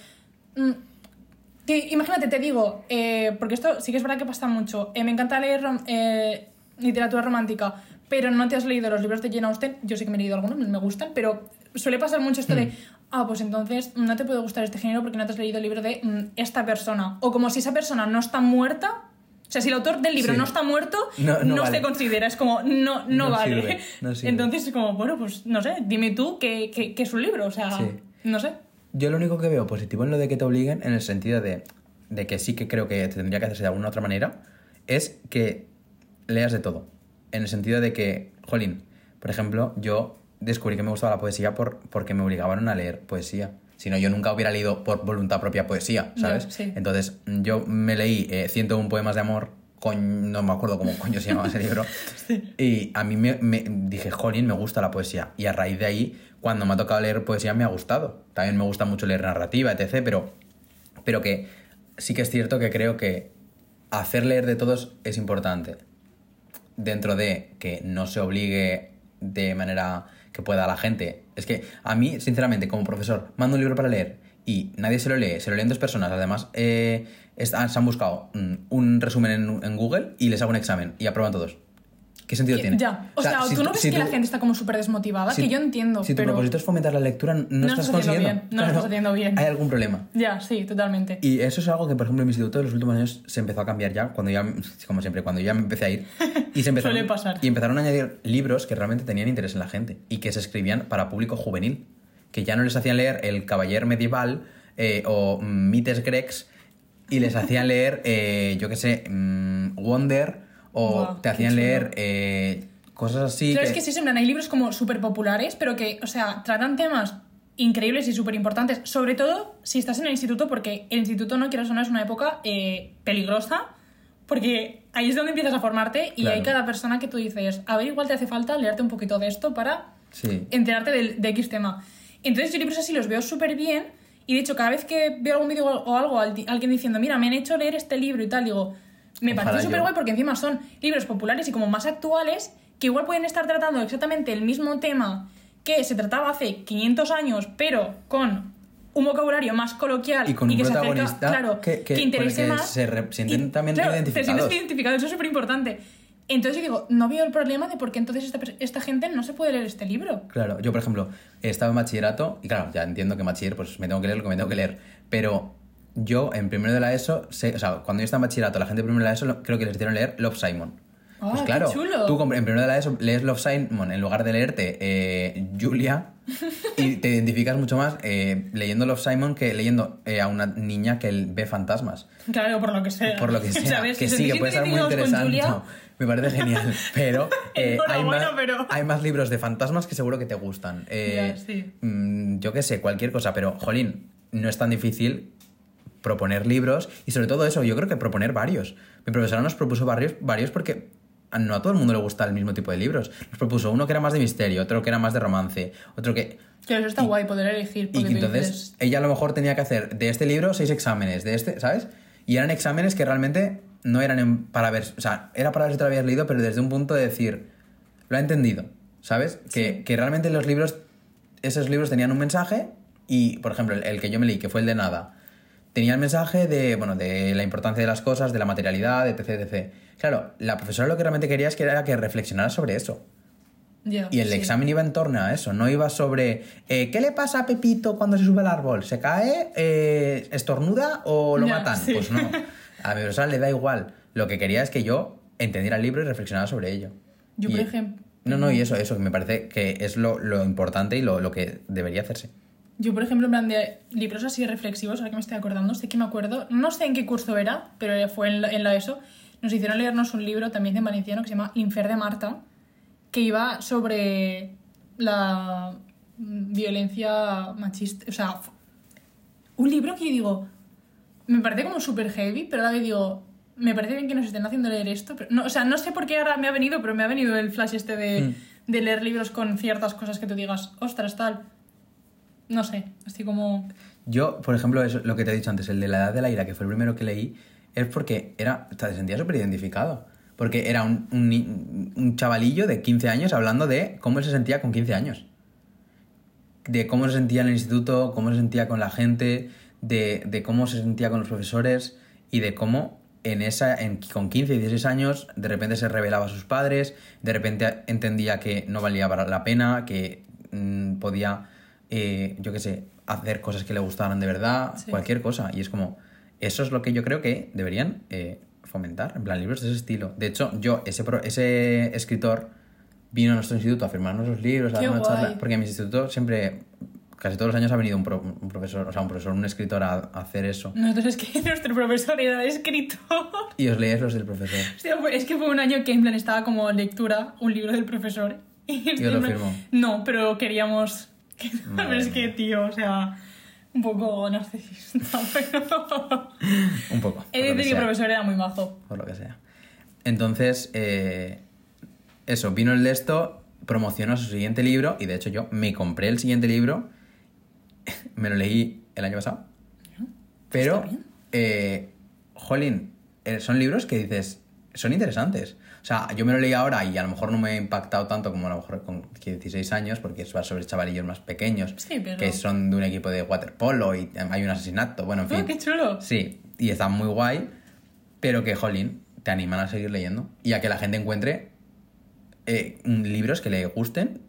mm, te- imagínate, te digo, eh, porque esto sí que es verdad que pasa mucho. eh, me encanta leer rom- eh, literatura romántica, pero no te has leído los libros de Jane Austen. Yo sí que me he leído algunos, me gustan, pero suele pasar mucho esto de, ah, pues entonces no te puede gustar este género porque no te has leído el libro de mm, esta persona. O como si esa persona no está muerta. O sea, si el autor del libro
Sí.
no está muerto,
No-
no,
no vale.
se considera. Es como, no, no,
No
vale.
sirve, no sirve.
Entonces es como, bueno, pues no sé, dime tú qué, qué- qué es un libro. O sea,
Sí.
no sé.
Yo lo único que veo positivo en lo de que te obliguen, en el sentido de, de que sí que creo que tendría que hacerse de alguna otra manera, es que leas de todo. En el sentido de que, jolín, por ejemplo, yo descubrí que me gustaba la poesía por, porque me obligaban a leer poesía. Si no, yo nunca hubiera leído por voluntad propia poesía, ¿sabes?
sí.
Entonces, yo me leí eh, 101 poemas de amor, coñ- no me acuerdo cómo coño se llamaba ese libro, y a mí me, me- dije, jolín, me gusta la poesía. Y a raíz de ahí, cuando me ha tocado leer poesía, me ha gustado. También me gusta mucho leer narrativa, etc. Pero, pero que sí que es cierto que creo que hacer leer de todos es importante. Dentro de que no se obligue de manera que pueda la gente. Es que a mí, sinceramente, como profesor, mando un libro para leer y nadie se lo lee, se lo leen dos personas. Además, eh, están- se han buscado mm, un resumen en, en Google y les hago un examen y aprueban todos. ¿Qué sentido
Que-
tiene?
Ya, o, sea,
si
tú no ves
si
que la gente está como súper desmotivada,
si-
que yo entiendo,
Si tu
pero...
propósito es fomentar la lectura, no,
No
estás consiguiendo.
bien, no lo estás haciendo bien.
Hay algún problema.
Ya, sí, totalmente.
Y eso es algo que, por ejemplo, en mi instituto en los últimos años se empezó a cambiar ya, cuando ya, como siempre, cuando ya me empecé a ir. Y se empezaron,
Suele pasar.
Y empezaron a añadir libros que realmente tenían interés en la gente y que se escribían para público juvenil. Que ya no les hacían leer El Caballero Medieval eh, o mm, Mites Grecs y les hacían leer, eh, yo qué sé, mm, Wonder o te hacían leer eh, cosas así.
Claro, es que sí, plan, hay libros como súper populares, pero que, o sea, tratan temas increíbles y súper importantes, sobre todo si estás en el instituto, porque el instituto, no quiero sonar, es una época eh, peligrosa, porque ahí es donde empiezas a formarte y
Claro.
hay cada persona que tú dices, a ver, igual te hace falta leerte un poquito de esto para
Sí.
enterarte del- de, X tema. Entonces yo libros así los veo súper bien y de hecho cada vez que veo algún vídeo o algo, al- alguien diciendo, mira, me han hecho leer este libro y tal, digo, me
Ojalá
parece súper guay porque encima son libros populares y como más actuales que igual pueden estar tratando exactamente el mismo tema que se trataba hace 500 años, pero con un vocabulario más coloquial
Y con un
que se acerca-
protagonista
claro,
que- que-
interese
que
más.
se re- sienten también
claro,
identificados.
Te identificado, eso es súper importante. Entonces yo digo, no veo el problema de por qué entonces esta, esta gente no se puede leer este libro.
Claro, yo por ejemplo, estaba en bachillerato y claro, ya entiendo que en bachiller pues me tengo que leer lo que me tengo que leer, pero yo en primero de la ESO, sé- o sea, cuando yo estaba en bachillerato, la gente de primero de la ESO creo que les hicieron leer Love Simon.
Ah,
pues
qué
claro,
chulo.
tú en primero de la ESO lees Love Simon en lugar de leerte eh, Julia y te identificas mucho más eh, leyendo Love Simon que leyendo eh, a una niña que ve fantasmas.
Claro, por lo que sea.
Por lo que sea,
¿Sabes?
que
Si
sí, que puede ser muy interesante. Me parece genial, pero, hay, más,
pero-
hay más libros de fantasmas que seguro que te gustan.
Sí.
mm, yo qué sé, cualquier cosa, pero, jolín, no es tan difícil proponer libros y sobre todo eso, yo creo que proponer varios. Mi profesora nos propuso varios, varios porque no a todo el mundo le gusta el mismo tipo de libros. Nos propuso uno que era más de misterio, otro que era más de romance, otro que...
Eso está guay, poder elegir.
Y entonces
dices,
ella a lo mejor tenía que hacer de este libro seis exámenes, de este, ¿sabes? Y eran exámenes que realmente no eran en- para ver, o sea, era para ver si te lo habías leído, pero desde un punto de decir, lo ha entendido, ¿sabes? Que, que realmente los libros, esos libros tenían un mensaje y, por ejemplo, el, el que yo me leí, que fue el de nada, tenía el mensaje de, bueno, de la importancia de las cosas, de la materialidad, etc, etc. Claro, la profesora lo que realmente quería es que era que reflexionara sobre eso. Y el
sí.
examen iba en torno a eso, no iba sobre eh, ¿qué le pasa a Pepito cuando se sube al árbol? ¿Se cae? Eh, ¿Estornuda o lo
Ya,
matan?
sí.
Pues no. A mi profesora le da igual. Lo que quería es que yo entendiera el libro y reflexionara sobre ello.
Yo,
Y-
por ejemplo.
No, no, y eso, eso, que me parece que es lo, lo importante y lo, lo que debería hacerse.
Yo, por ejemplo, en plan de libros así reflexivos, ahora que me estoy acordando, sé que me acuerdo, no sé en qué curso era, pero fue en la, en la ESO, nos hicieron leernos un libro también de valenciano que se llama L'Infer de Marta, que iba sobre la violencia machista. O sea, un libro que yo digo, me parece como súper heavy, pero a la vez digo, me parece bien que nos estén haciendo leer esto. Pero no, o sea, no sé por qué ahora me ha venido, pero me ha venido el flash este de,
Mm.
de leer libros con ciertas cosas que tú digas, ostras, tal. No sé, así como...
Yo, por ejemplo, eso, lo que te he dicho antes, el de la edad de la ira, que fue el primero que leí, es porque era, te sentía súper identificado. Porque era un, un chavalillo de 15 años hablando de cómo él se sentía con 15 años. De cómo se sentía en el instituto, cómo se sentía con la gente, de, de cómo se sentía con los profesores y de cómo en esa, en- con 15 y 16 años de repente se revelaba a sus padres, de repente entendía que no valía la pena, que mm, podía, eh, yo qué sé, hacer cosas que le gustaran de verdad,
Sí.
cualquier cosa. Y es como, eso es lo que yo creo que deberían eh, fomentar, en plan libros de ese estilo. De hecho, yo, ese, pro- ese escritor vino a nuestro instituto a firmarnos los libros, a dar una charla, porque en mi instituto siempre, casi todos los años ha venido un, pro- un profesor, o sea, un profesor, un escritor a, a hacer eso.
Nosotros es que nuestro profesor era escritor.
Y os leéis los del profesor.
Hostia, fue- es que fue un año que en plan estaba como lectura, un libro del profesor. Y,
os lo firmó.
No, pero queríamos... pero es que, tío, o sea, un poco narcisista, pero...
Un poco.
He de
que
que el profesor era muy majo.
por lo que sea. Entonces, eh, eso, vino el de esto, promocionó su siguiente libro, y de hecho yo me compré el siguiente libro, me lo leí el año pasado, pero, eh, jolín, eh, son libros que dices, son interesantes. O sea, yo me lo leí ahora y a lo mejor no me ha impactado tanto como a lo mejor con 16 años, porque es sobre chavalillos más pequeños,
Sí, pero-
que son de un equipo de waterpolo y hay un asesinato, bueno, en fin.
Oh, qué chulo.
Sí, y están muy guay, pero que, jolín, te animan a seguir leyendo y a que la gente encuentre eh, libros que le gusten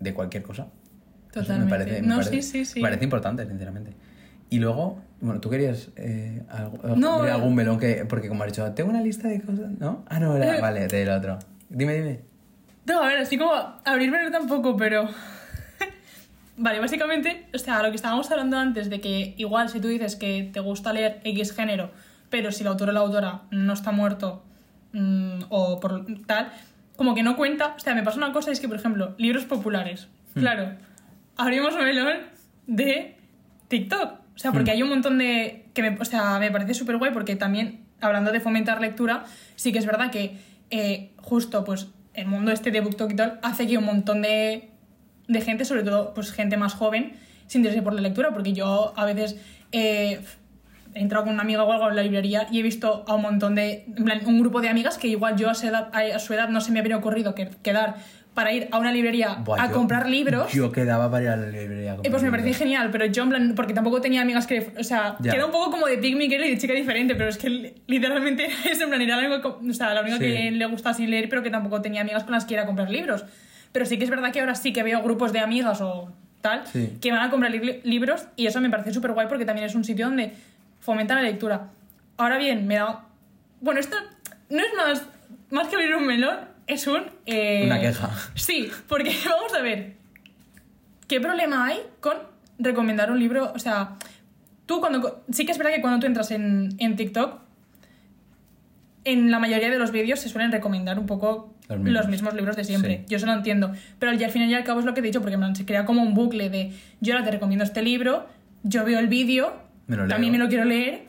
de cualquier cosa. Eso
Totalmente.
Me parece, me
No,
parece-
sí, sí, sí.
Me parece importante, sinceramente. Y luego, bueno, tú querías eh, algo-
No,
abrir
eh.
algún melón que, porque como has dicho, tengo una lista de cosas, ¿no? Ah, no, era-
Eh.
vale, del otro. Dime, dime.
No, a ver, así como abrirme no tampoco, pero... vale, básicamente, o sea, lo que estábamos hablando antes de que igual si tú dices que te gusta leer X género, pero si el autor o la autora no está muerto mm, o por tal, como que no cuenta. O sea, me pasa una cosa, es que, por ejemplo, libros populares. Claro, abrimos un melón de TikTok. O sea, porque hay un montón de... que me, O sea, me parece súper guay porque también, hablando de fomentar lectura, sí que es verdad que eh, justo, pues, el mundo este de BookTok y tal hace que un montón de, de gente, sobre todo, pues, gente más joven, se interese por la lectura. Porque yo a veces... eh, he entrado con una amiga o algo en la librería y he visto a un montón de. En plan, un grupo de amigas que igual yo a su edad, a su edad no se me habría ocurrido que, quedar para ir a una librería
Buah,
a
yo-
comprar libros.
Yo quedaba para ir a la librería. a
Eh,
comprar
pues me parecía genial, pero yo en plan, porque tampoco tenía amigas que, o sea,
Ya.
que era un poco como de Pick Me Girl y de chica diferente, pero es que li- literalmente es en plan, era la única, o sea, la única
Sí.
que le gustaba sin leer, pero que tampoco tenía amigas con las que ir a comprar libros. Pero sí que es verdad que ahora sí que veo grupos de amigas o tal
Sí.
que van a comprar li- libros y eso me parece súper guay porque también es un sitio donde fomenta la lectura. Ahora bien, me da... Bueno, esto no es más, más que abrir un melón, es un... eh,
Una queja.
Sí, porque vamos a ver, ¿qué problema hay con recomendar un libro? O sea, tú cuando... Sí que es verdad que cuando tú entras en, en TikTok, en la mayoría de los vídeos se suelen recomendar un poco
Los
los
mismos.
libros de siempre.
Sí.
Yo eso lo entiendo. Pero al final y al cabo es lo que he dicho, porque se crea como un bucle de yo ahora te recomiendo este libro, yo veo el vídeo, también me lo quiero leer,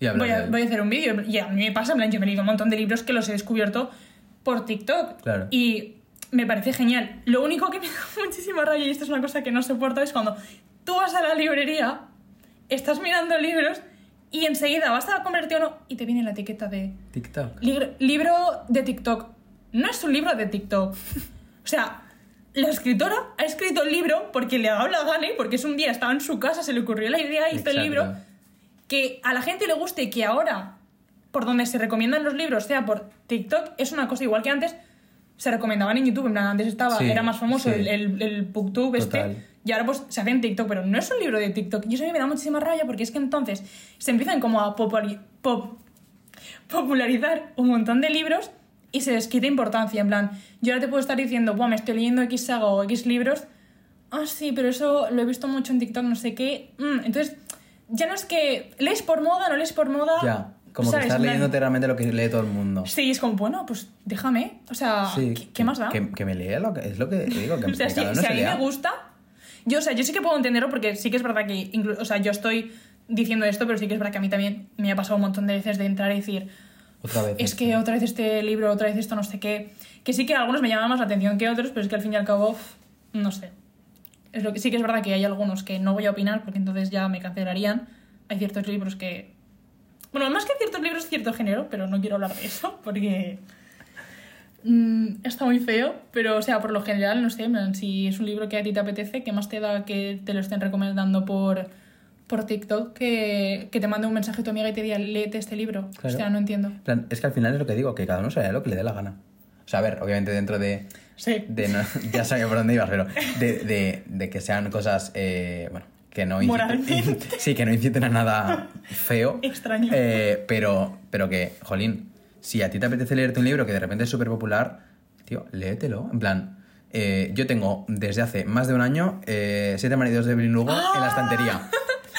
Y
voy a, voy a hacer un vídeo. Y a mí me pasa, en plan, yo me he leído un montón de libros que los he descubierto por TikTok.
Claro.
Y me parece genial. Lo único que me da muchísima rabia, y esto es una cosa que no soporto, es cuando tú vas a la librería, estás mirando libros y enseguida vas a comprarte uno y te viene la etiqueta de
TikTok.
libro, libro de TikTok. No es un libro de TikTok. O sea, la escritora ha escrito el libro porque le ha dado la gana y porque es un día, estaba en su casa, se le ocurrió la idea, hizo el
Exacto.
libro. Que a la gente le guste y que ahora, por donde se recomiendan los libros, sea por TikTok, es una cosa igual que antes se recomendaban en YouTube. En plan, antes estaba,
Sí,
era más famoso
sí.
el, el, el Booktube
Total.
este. Y ahora pues se hace en TikTok, pero no es un libro de TikTok. Y eso a mí me da muchísima rabia porque es que entonces se empiezan como a pop- popularizar un montón de libros y se les quita importancia. En plan, yo ahora te puedo estar diciendo, Buah, me estoy leyendo X saga o X libros. Ah, sí, pero eso lo he visto mucho en TikTok, no sé qué. Mm, entonces, ya no es que lees por moda, no lees por moda.
Como que estás
plan,
leyéndote realmente lo que lee todo el mundo.
Sí, es como, bueno, pues déjame. O sea,
Sí,
¿qué, qué más da?
Que, que me lea lo que es lo que digo, que,
O sea, si,
uno
si a
se
mí
lea.
me gusta, yo, o sea, yo sí que puedo entenderlo porque sí que es verdad que, inclu- o sea, yo estoy diciendo esto, pero sí que es verdad que a mí también me ha pasado un montón de veces de entrar y decir,
Otra vez.
es que otra vez este libro, otra vez esto, no sé qué. Que sí que algunos me llaman más la atención que otros, pero es que al fin y al cabo, no sé. Es lo que, sí que es verdad que hay algunos que no voy a opinar porque entonces ya me cancelarían. Hay ciertos libros que. Bueno, más que ciertos libros, cierto género, pero no quiero hablar de eso porque. mm, está muy feo, pero o sea, por lo general, no sé, si es un libro que a ti te apetece, ¿qué más te da que te lo estén recomendando por, por TikTok? Que, que te mande un mensaje tu amiga y te diga, léete este libro.
Claro.
O sea, no entiendo.
Plan, es que al final es lo que digo, que cada uno se lea lo que le dé la gana. O sea, a ver, obviamente dentro de.
Sí.
de no- ya sabía por dónde ibas, pero de, de, de que sean cosas, eh, bueno, que no inciten, sí, que no inciten a nada feo.
Extraño.
eh, pero, pero que, jolín, si a ti te apetece leerte un libro que de repente es súper popular, tío, léetelo. En plan, eh, yo tengo desde hace más de un año eh, Siete maridos de Evelyn Lugo en la estantería.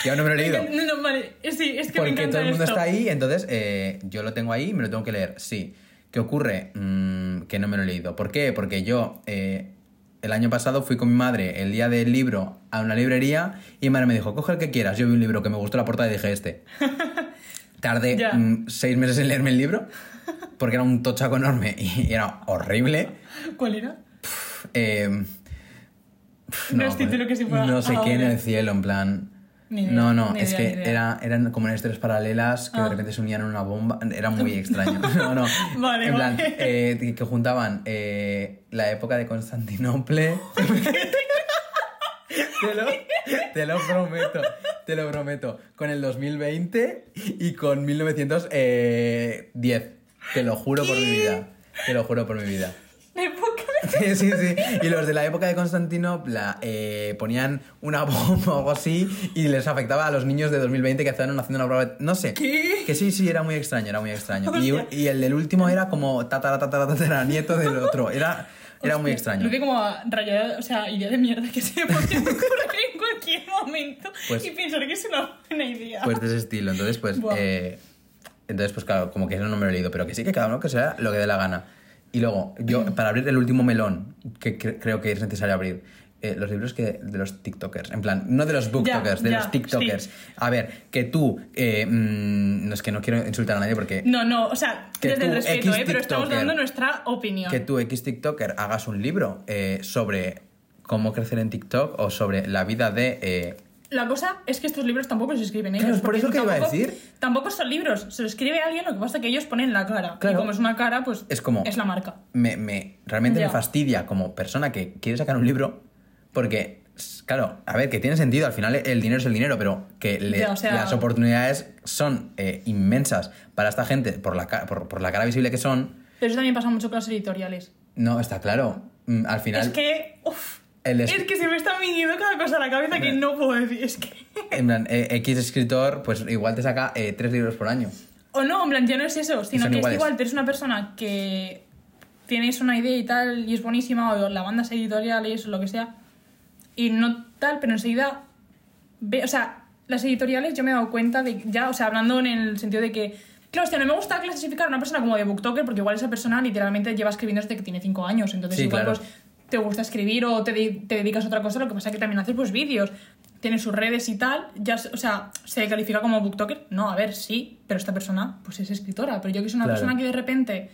Y aún no me lo he leído.
No, no, vale. Sí, es que me
Porque todo el mundo
esto.
está ahí, entonces eh, yo lo tengo ahí y me lo tengo que leer. Sí. ¿Qué ocurre? Mm, que no me lo he leído. ¿Por qué? Porque yo eh, el año pasado fui con mi madre el día del libro a una librería y mi madre me dijo, coge el que quieras. Yo vi un libro que me gustó la portada y dije este. Tardé seis meses en leerme el libro porque era un tochaco enorme y era horrible.
¿Cuál era?
Eh,
No es título que se pueda-
No sé
Ah,
qué en el cielo, en plan.
Ni idea,
no, no,
ni
es
idea,
que era, eran como en historias paralelas que
Ah.
de repente se unían en una bomba. Era muy extraño. No, no.
Vale,
en plan,
vale.
eh, que juntaban eh, la época de Constantinople. te, lo, te lo prometo, te lo prometo. Con el 2020 y con 1910. Te lo juro por mi vida. Te lo juro por mi vida.
Época
Sí, sí, sí. Y los de la época de Constantinopla eh, ponían una bomba o algo así y les afectaba a los niños de 2020 que estaban haciendo una prueba. No sé.
¿Qué?
Que sí, sí, era muy extraño, era muy extraño. Y, y el del último era como tatara, tatara, tatara, nieto del otro. Era, era muy extraño.
Lo que como a rayar, o sea, idea de mierda que se me podría ocurrir en cualquier momento
Pues-
y pensar que es una buena idea.
Pues de ese estilo. Entonces, pues. Eh, entonces, pues claro, como que eso no me lo he leído, pero que sí que cada uno que sea lo que dé la gana. Y luego, yo, para abrir el último melón, que cre- creo que es necesario abrir, eh, los libros que de los TikTokers. En plan, no de los booktokers, de
ya,
los TikTokers.
sí.
A ver, que tú. eh, mm, no es que no quiero insultar a nadie porque.
No, no, o sea,
Que
desde el respeto, ¿eh? Pero estamos dando nuestra opinión.
que tú, X TikToker, hagas un libro eh, sobre cómo crecer en TikTok o sobre la vida de eh,
la cosa es que estos libros tampoco los escriben ellos.
Claro, por eso que iba a
tampoco-
decir.
Tampoco son libros, se lo escribe alguien, lo que pasa es que ellos ponen la cara.
Claro.
Y como es una cara, pues
Es como-
es la marca.
me, me- realmente
Ya.
me fastidia como persona que quiere sacar un libro porque, claro, a ver, que tiene sentido, al final el dinero es el dinero, pero que le-
Ya, o sea-
las oportunidades son eh, inmensas para esta gente por la, por, por la cara visible que son.
Pero eso también pasa mucho con las editoriales.
No, está claro. Mm, Al final,
Es que. uf,
El es-
es que se me está viniendo cada cosa a la cabeza que no puedo decir. Es que.
en plan, eh, X escritor, pues igual te saca eh, tres libros por año.
O no, en plan, ya no es eso, sino que
iguales.
es igual, tú eres una persona que tienes una idea y tal, y es buenísima, o la banda editoriales, o lo que sea, y no tal, pero enseguida. Ve, o sea, las editoriales yo me he dado cuenta de. Ya, o sea, hablando en el sentido de que. Claro, hostia, no me gusta clasificar a una persona como de booktoker porque igual esa persona literalmente lleva escribiendo desde que tiene 5 años. Entonces,
Sí,
igual
claro.
pues te gusta escribir o te, de- te dedicas a otra cosa, lo que pasa es que también haces pues vídeos, tienes sus redes y tal, ya, o sea, ¿se califica como booktoker? No, a ver, sí, pero esta persona pues es escritora, pero yo que soy una
Claro.
persona que de repente,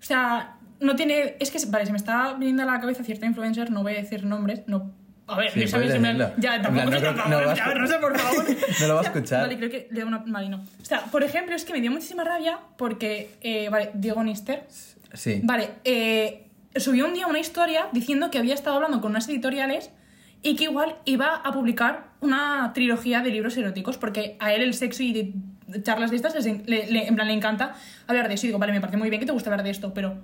o sea, no tiene, es que, vale, se me está viniendo a la cabeza cierta influencer, no voy a decir nombres, no... A ver,
Sí,
sabes,
decirlo.
ya, tampoco
no vas
ya, por favor.
No lo va a escuchar.
Vale, creo que le da una... Vale, no. O sea, por ejemplo, es que me dio muchísima rabia porque, eh, vale, Diego Nister,
Sí.
Vale, eh, subió un día una historia diciendo que había estado hablando con unas editoriales y que igual iba a publicar una trilogía de libros eróticos porque a él el sexo y de charlas de estas les en- le, le- en plan le encanta hablar de eso. Y digo, vale, me parece muy bien que te guste hablar de esto, pero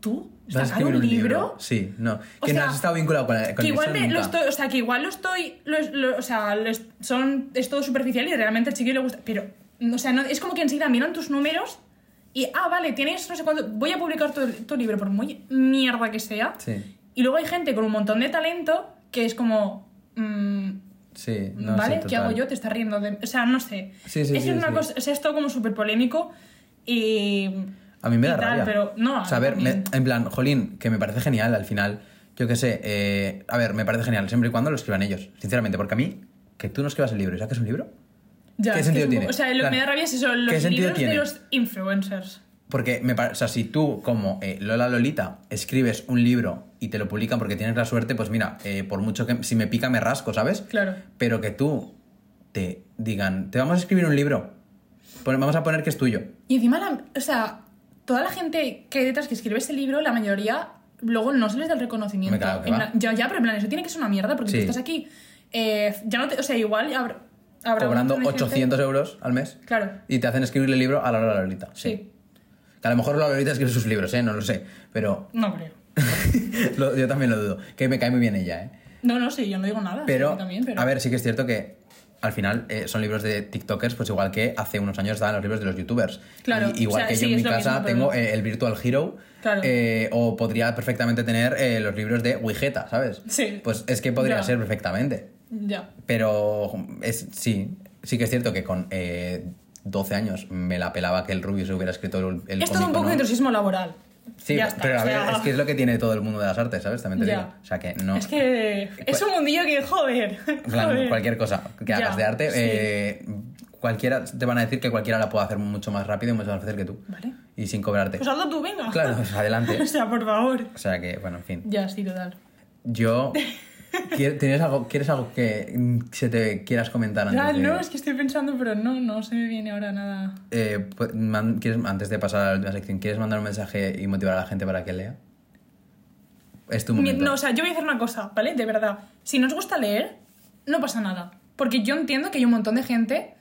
¿tú?
¿Vas a
¿Sacar
escribir
un libro?
Sí, no.
O
que
sea,
no has estado vinculado con, con
que igual
eso
me, lo estoy, o sea, que igual lo estoy, lo- lo- o sea, es, son, es todo superficial y realmente al chiquillo le gusta, pero, o sea, no, es como que enseguida miran tus números y, ah, vale, tienes no sé cuánto, voy a publicar tu, tu libro, por muy mierda que sea,
Sí.
y luego hay gente con un montón de talento que es como, mm,
Sí, no
vale,
sí,
¿qué hago yo? Te estás riendo de, o sea, no sé,
Sí, sí,
es
sí,
una cosa, o sea, es todo como súper polémico y...
A mí me da
tal,
rabia.
pero no,
O sea, a ver, me- en plan, jolín, que me parece genial al final. Yo qué sé, eh, a ver, me parece genial, siempre y cuando lo escriban ellos, sinceramente, porque a mí, que tú no escribas el libro y saques un libro,
Ya,
¿qué
que
sentido tiene?
O sea, lo que me da rabia es eso, los
¿Qué sentido
libros
tiene?
de los influencers.
porque me o sea, si tú como eh, Lola Lolita escribes un libro y te lo publican porque tienes la suerte, pues mira, eh, por mucho que si me pica me rasco, ¿sabes?
Claro.
Pero que tú te digan, te vamos a escribir un libro, vamos a poner que es tuyo.
Y encima, la- o sea, toda la gente que hay detrás que escribe ese libro, la mayoría luego no se les da el reconocimiento.
Me cago
En plan- ya, ya, pero en plan, eso tiene que ser una mierda porque
Sí.
tú estás aquí. eh, ya no te, o sea, igual
Cobrando
montón de gente-
800 euros al mes
Claro,
y te hacen escribirle el libro a la Lola Lolita.
sí.
Que a lo mejor Lola Lolita escribe sus libros, ¿eh? No lo sé. Pero
No creo.
lo- yo también lo dudo. Que me cae muy bien ella, ¿eh?
No, no, sí, yo no digo nada.
Pero,
sí, también, pero...
a ver, sí que es cierto que al final eh, son libros de TikTokers, pues igual que hace unos años estaban los libros de los YouTubers.
Claro,
Y igual
o sea,
que
sí,
yo en mi casa
mismo,
tengo eh, el Virtual Hero.
Claro.
eh, o podría perfectamente tener eh, los libros de Wigeta, ¿sabes?
Sí.
Pues es que podría ser perfectamente.
Ya.
Pero es, sí, sí que es cierto que con eh, 12 años me la pelaba que el Rubius hubiera escrito el, el
es todo un poco de intrusismo laboral.
Sí,
Ya está,
pero a ver,
sea,
es que es lo que tiene todo el mundo de las artes, ¿sabes? También te
Ya.
digo. O sea que no.
Es que es un mundillo que, joder. Joder.
cualquier cosa que hagas
Ya,
de arte,
sí.
eh, cualquiera te van a decir que cualquiera la puede hacer mucho más rápido y mucho más fácil que tú.
Vale.
Y sin cobrarte.
Pues hazlo tú, venga.
Claro, pues adelante.
o sea, por favor.
O sea que, bueno, en fin.
Ya, sí, total.
Yo. ¿Quier- ¿Tienes algo, ¿Quieres algo que se te quieras comentar antes de-
no, es que estoy pensando, pero no, no se me viene ahora nada.
Eh, pu- man- ¿quieres, antes de pasar a la última sección, ¿quieres mandar un mensaje y motivar a la gente para que lea? Es tu momento.
No, o sea, yo voy a hacer una cosa, ¿vale? De verdad. Si no os gusta leer, no pasa nada. Porque yo entiendo que hay un montón de gente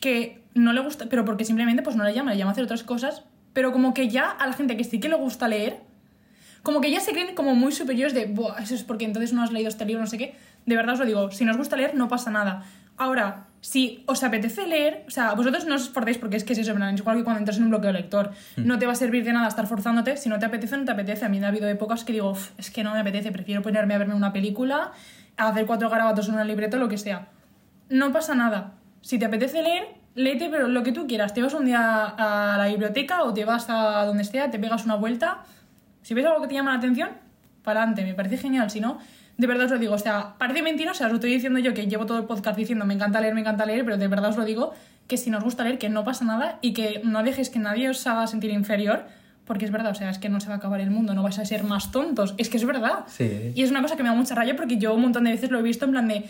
que no le gusta, pero porque simplemente pues no le llama, le llama a hacer otras cosas, pero como que ya a la gente que sí que le gusta leer, como que ya se creen como muy superiores de, Buah, eso es porque entonces no has leído este libro, no sé qué. De verdad os lo digo, si no os gusta leer, no pasa nada. Ahora, si os apetece leer, o sea, vosotros no os esforcéis porque es que es eso, es igual que cuando entras en un bloqueo lector. No te va a servir de nada estar forzándote, si no te apetece, no te apetece. A mí me ha habido épocas que digo, "Uf, es que no me apetece, prefiero ponerme a verme una película, a hacer cuatro garabatos en una libreta, lo que sea. No pasa nada. Si te apetece leer, léete, pero lo que tú quieras. Te vas un día a la biblioteca o te vas a donde sea, te pegas una vuelta. Si ves algo que te llama la atención, para adelante, me parece genial. Si no, de verdad os lo digo. O sea, parece mentira, o sea, os lo estoy diciendo yo que llevo todo el podcast diciendo me encanta leer, me encanta leer, pero de verdad os lo digo que si no os gusta leer, que no pasa nada y que no dejéis que nadie os haga sentir inferior. Porque es verdad, o sea, es que no se va a acabar el mundo, no vais a ser más tontos. Es que es verdad.
Sí.
Y es una cosa que me da mucha raya porque yo un montón de veces lo he visto en plan de.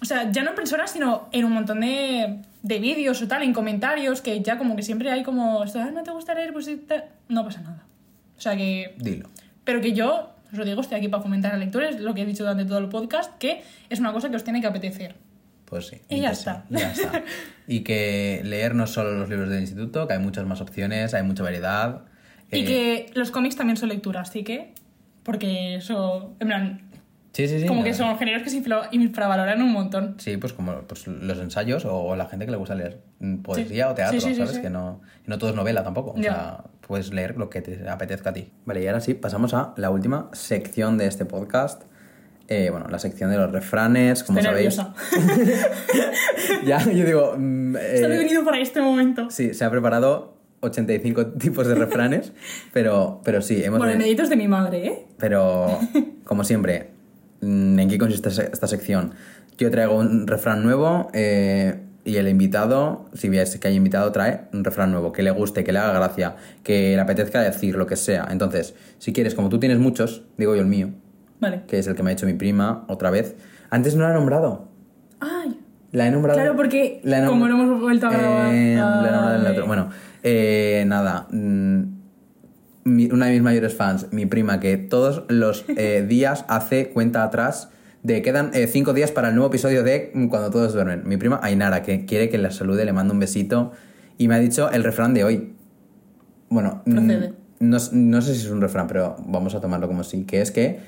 O sea, ya no en personas, sino en un montón de, de vídeos o tal, en comentarios, que ya como que siempre hay como, "Ah, ¿no te gusta leer? Pues sí, tal". no pasa nada. O sea que...
Dilo.
Pero que yo, os lo digo, estoy aquí para fomentar a lectores, lo que he dicho durante todo el podcast, que es una cosa que os tiene que apetecer.
Pues sí.
Y ya
sí,
está.
ya está. Y que leer no solo los libros del instituto, que hay muchas más opciones, hay mucha variedad.
Y
Eh,
que los cómics también son lectura, así que... Porque eso, en plan,
Sí, sí, sí.
como
no,
que son géneros que se infra- infravaloran un montón.
Sí, pues como pues, los ensayos o la gente que le gusta leer mm, poesía
Sí.
o teatro,
Sí, sí, sí,
¿sabes? Que no, no todo es novela tampoco. O sea, puedes leer lo que te apetezca a ti. Vale, y ahora sí, pasamos a la última sección de este podcast. Eh, bueno, la sección de los refranes, como
Estoy
sabéis. ya, yo digo. mm, eh,
Estoy venido para este momento.
sí, se ha preparado 85 tipos de refranes, pero, pero sí, hemos.
Bueno, es de mi madre, ¿eh?
Pero, como siempre, ¿en qué consiste esta sección? Yo traigo un refrán nuevo eh, y el invitado, si veis que hay invitado, trae un refrán nuevo, que le guste, que le haga gracia, que le apetezca decir, lo que sea. Entonces, si quieres, como tú tienes muchos, digo yo el mío,
Vale.
que es el que me ha hecho mi prima otra vez. Antes no la he nombrado.
Ay,
La he nombrado.
Claro, porque
la
como lo hemos vuelto a grabar.
Eh, la he nombrado en el
vale.
otro. Bueno, eh, nada. mm, mi- una de mis mayores fans, mi prima, que todos los eh, días hace cuenta atrás de quedan eh, cinco días para el nuevo episodio de Cuando todos duermen. Mi prima Ainara, que quiere que la salude, le mando un besito y me ha dicho el refrán de hoy. Bueno, mm, no, no sé si es un refrán, pero vamos a tomarlo como sí, que es que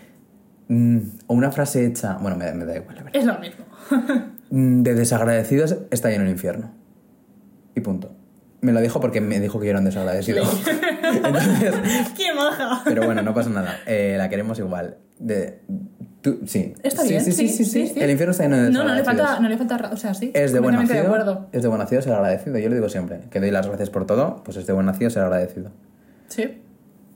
mm, o una frase hecha, bueno, me, me da igual, la verdad.
Es lo mismo.
Mm, De desagradecidos está lleno el infierno. Y punto. Me lo dijo porque me dijo que yo era un desagradecido. Entonces,
¡Qué maja!
pero bueno, no pasa nada. Eh, la queremos igual. De, tú- sí.
Está
Sí,
bien,
sí, sí, sí, sí. El infierno está lleno de
No, no le falta, no le falta, o sea, sí.
Es de buen nacido. Es de buen nacido ser agradecido. Yo lo digo siempre. Que doy las gracias por todo, pues es de buen nacido ser agradecido.
Sí.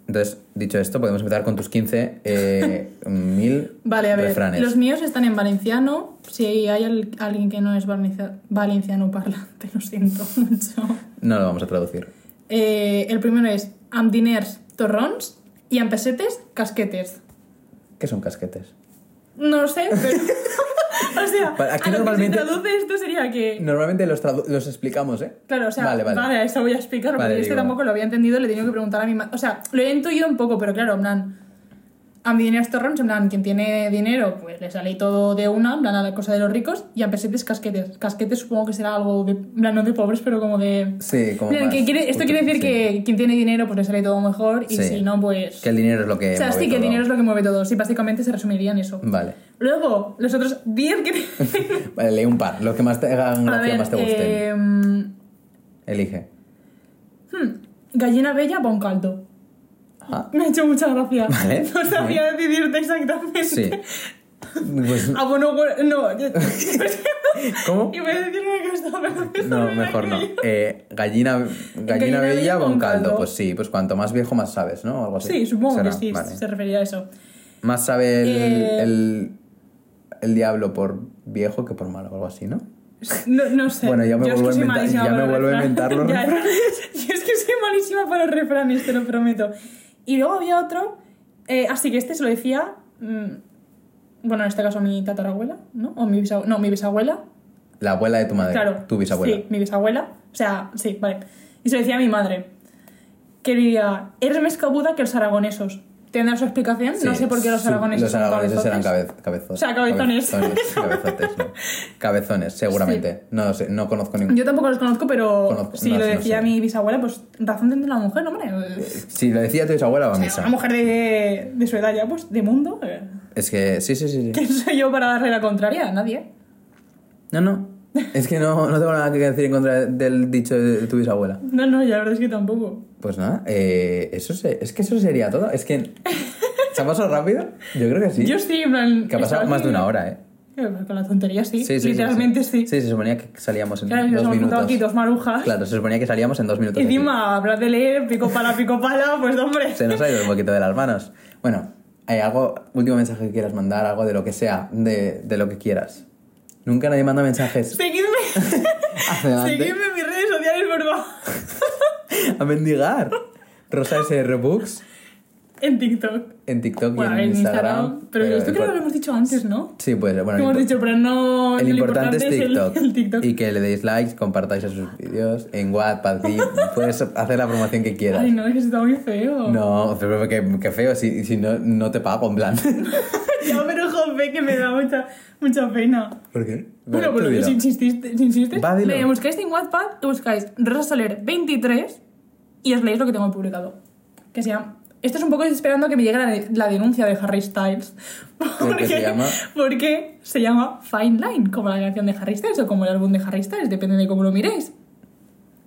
Entonces, dicho esto, podemos empezar con tus 15 eh, mil
Vale, a ver.
refranes.
Los míos están en valenciano. Si hay al- alguien que no es valencia- valenciano parlante, lo siento mucho.
No lo vamos a traducir.
Eh, el primero es amb diners, torrons y amb pessetes, casquetes.
¿Qué son casquetes?
No lo sé, pero... o sea,
Vale, aquí
a lo
normalmente-
que se traduce esto sería que...
Normalmente los, tradu- los explicamos, ¿eh?
Claro, o sea,
Vale,
vale,
vale.
a eso voy a explicar, porque
Vale,
yo es que
digo.
tampoco lo había entendido, le he tenido que preguntar a mi madre. O sea, lo he intuido un poco, pero claro, en plan, a mi dinero torrons, en plan, quien tiene dinero, pues le sale todo de una, en plan, a la cosa de los ricos, y a pesetes, casquetes. Casquetes supongo que será algo de, en plan, no de pobres, pero como de...
Sí, como
plan,
más
que quiere- esto quiere decir
sí.
que quien tiene dinero, pues le sale todo mejor, y
Sí.
si no, pues...
Que el dinero es lo que.
o sea,
mueve
sí, que el dinero es lo que mueve todo. Sí, básicamente se resumiría en eso.
Vale.
Luego, los otros 10 que...
Vale, lee un par. Los que más te hagan gracia,
ver,
más te gusten.
eh,
Elige.
hmm, gallina bella, bon caldo.
Ajá.
Me ha hecho mucha gracia.
Vale.
No sabía decidirte exactamente.
Sí. Pues,
Ah, bueno, bueno, no.
¿Cómo?
Iba a decir una cosa, pero
No, mejor no. Eh, gallina, gallina,
Gallina
bella, con
con
caldo.
caldo.
Pues sí, pues cuanto más viejo, más sabes, ¿no? Algo así.
Sí, supongo
Será,
que sí,
vale.
se refería a eso.
Más sabe el,
Eh,
el, el diablo por viejo que por malo, algo así, ¿no?
No, no sé.
Bueno, ya me
Yo es
vuelvo
que
a
malísima
ya me vuelvo a inventar los
Yo es que soy malísima para los refranes, te lo prometo. Y luego había otro, eh, así que este se lo decía, mm, bueno, en este caso mi tatarabuela, ¿no? O mi bisabuela, no, mi bisabuela,
La abuela de tu madre.
Claro.
Tu bisabuela.
Sí, mi bisabuela. O sea, sí, vale. Y se lo decía a mi madre. Que diría, eres más cabuda que los aragonesos. ¿Tendrá su explicación? no
Sí,
sé por qué los aragoneses
Los aragoneses eran cabez, cabezones.
O sea, cabezones.
Cabezones, cabezotes, no. Cabezones, seguramente. No sé, no conozco ningún.
Yo tampoco los conozco, pero
Conozco-
si
no,
lo
no
decía
sé.
mi bisabuela, pues razón tendrá la mujer, ¿no, hombre?
Si lo decía tu bisabuela, va a
O sea,
misa.
una mujer de, de su edad ya, pues, de mundo. eh,
Es que, sí, sí, sí. sí.
¿Quién soy yo para darle la contraria? Nadie.
No, no. Es que no, no tengo nada que decir en contra del dicho de tu bisabuela.
No, no, ya la verdad es que tampoco.
Pues nada, eh, eso se- es que eso sería todo. Es que. ¿Se ha pasado rápido? Yo creo que sí.
Yo sí, en plan...
Que ha pasado más de una hora, ¿eh?
Con la tontería sí,
Sí, sí,
literalmente sí.
Sí, se suponía que salíamos en
Claro, y nos
dos minutos.
aquí dos marujas.
Claro, se suponía que salíamos en dos minutos. aquí.
Encima, hablar de leer, pico pala, pico pala, pues hombre.
Se nos ha ido un poquito de las manos. Bueno, ¿hay algo, último mensaje que quieras mandar? Algo de lo que sea, de, de lo que quieras. Nunca nadie manda mensajes.
Seguidme. Seguidme en mis redes sociales, por favor.
A mendigar. Rosa SR Books.
En TikTok.
En TikTok y
Bueno,
en, Instagram.
Pero, esto creo que lo hemos dicho antes, ¿no?
Sí, pues bueno.
Hemos dicho, pero no.
El importante es TikTok.
el TikTok.
Y que le deis likes, compartáis esos vídeos en y puedes hacer la promoción que quieras.
Ay, no, es que está muy feo.
No, pero que, que feo, si, si no, no te pago, en plan.
Ya, pero jope, que me da mucha, mucha pena.
¿Por qué?
Bueno, bueno, si insististe, si insistes, me buscáis en WhatsApp buscáis Rosa Soler 23 y os leéis lo que tengo publicado. Que se llama... Esto es un poco esperando a que me llegue la, la denuncia de Harry Styles.
¿Por qué se llama?
Porque se llama Fine Line, como la canción de Harry Styles o como el álbum de Harry Styles, depende de cómo lo miréis.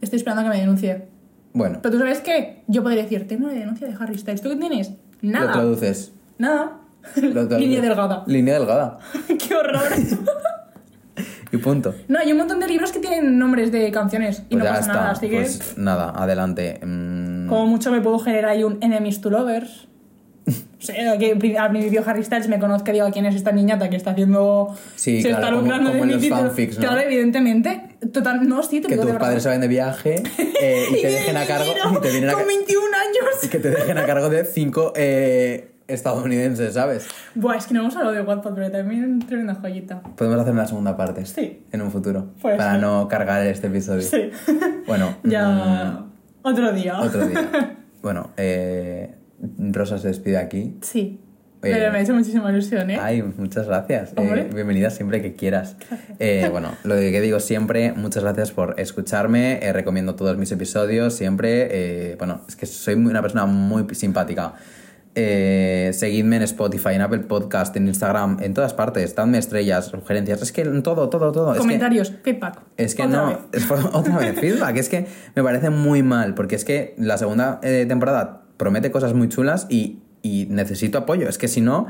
Estoy esperando a que me denuncie.
Bueno,
Pero tú sabes qué? Yo podría decir, tengo una denuncia de Harry Styles. ¿Tú qué tienes?
lo
Nada.
traduces.
Nada.
Lo traduces.
Línea delgada.
Línea delgada.
qué horror.
Y punto.
No, hay un montón de libros que tienen nombres de canciones y
Pues
no
ya
pasa
está.
nada, así que
pues nada, adelante. Mm,
como mucho me puedo generar ahí un enemies to lovers. O sea, que al principio Harry Styles me conozca y diga quién es esta niñata que está haciendo...
Sí,
se
claro,
está lucrando de
en
mi título.
¿no?
Claro, evidentemente. Total, no, sí, te
que tus
verdad.
padres se vayan de viaje eh, y te
viene
dejen a cargo. Y te vienen a,
Con
ca-
21
y
años.
que te dejen a cargo de cinco eh, estadounidenses, ¿sabes?
Buah, es que no hemos hablado de WhatsApp, pero también tremenda joyita.
Podemos hacer una segunda parte.
Sí.
En un futuro.
Puede
para
ser.
no cargar este episodio.
Sí.
Bueno.
ya... Otro día.
mm, otro día. Bueno, eh, Rosa se despide aquí.
Sí.
Eh,
Pero me ha hecho muchísima ilusión, ¿eh?
Ay, muchas gracias. Eh, bienvenida siempre que quieras. Eh, bueno, lo que digo siempre, muchas gracias por escucharme. eh, recomiendo todos mis episodios siempre. eh, bueno, es que soy una persona muy simpática. Eh, seguidme en Spotify, en Apple Podcast, en Instagram, en todas partes. Dadme estrellas, sugerencias. Es que en todo, todo, todo. Es que-
Comentarios, feedback.
es que
Otra
no,
vez.
es por- otra vez, feedback, es que me parece muy mal, porque es que la segunda eh, temporada promete cosas muy chulas y, y necesito apoyo, es que si no,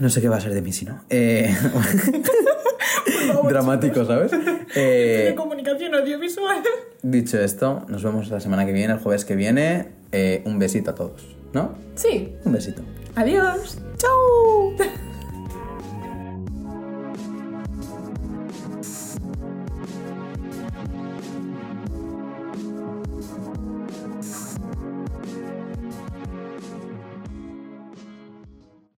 no sé qué va a ser de mí si no. Eh, dramático, ¿sabes?
de
Eh,
comunicación audiovisual.
dicho esto, nos vemos la semana que viene, el jueves que viene. Eh, un besito a todos, ¿no?
Sí.
Un besito.
Adiós. Chao.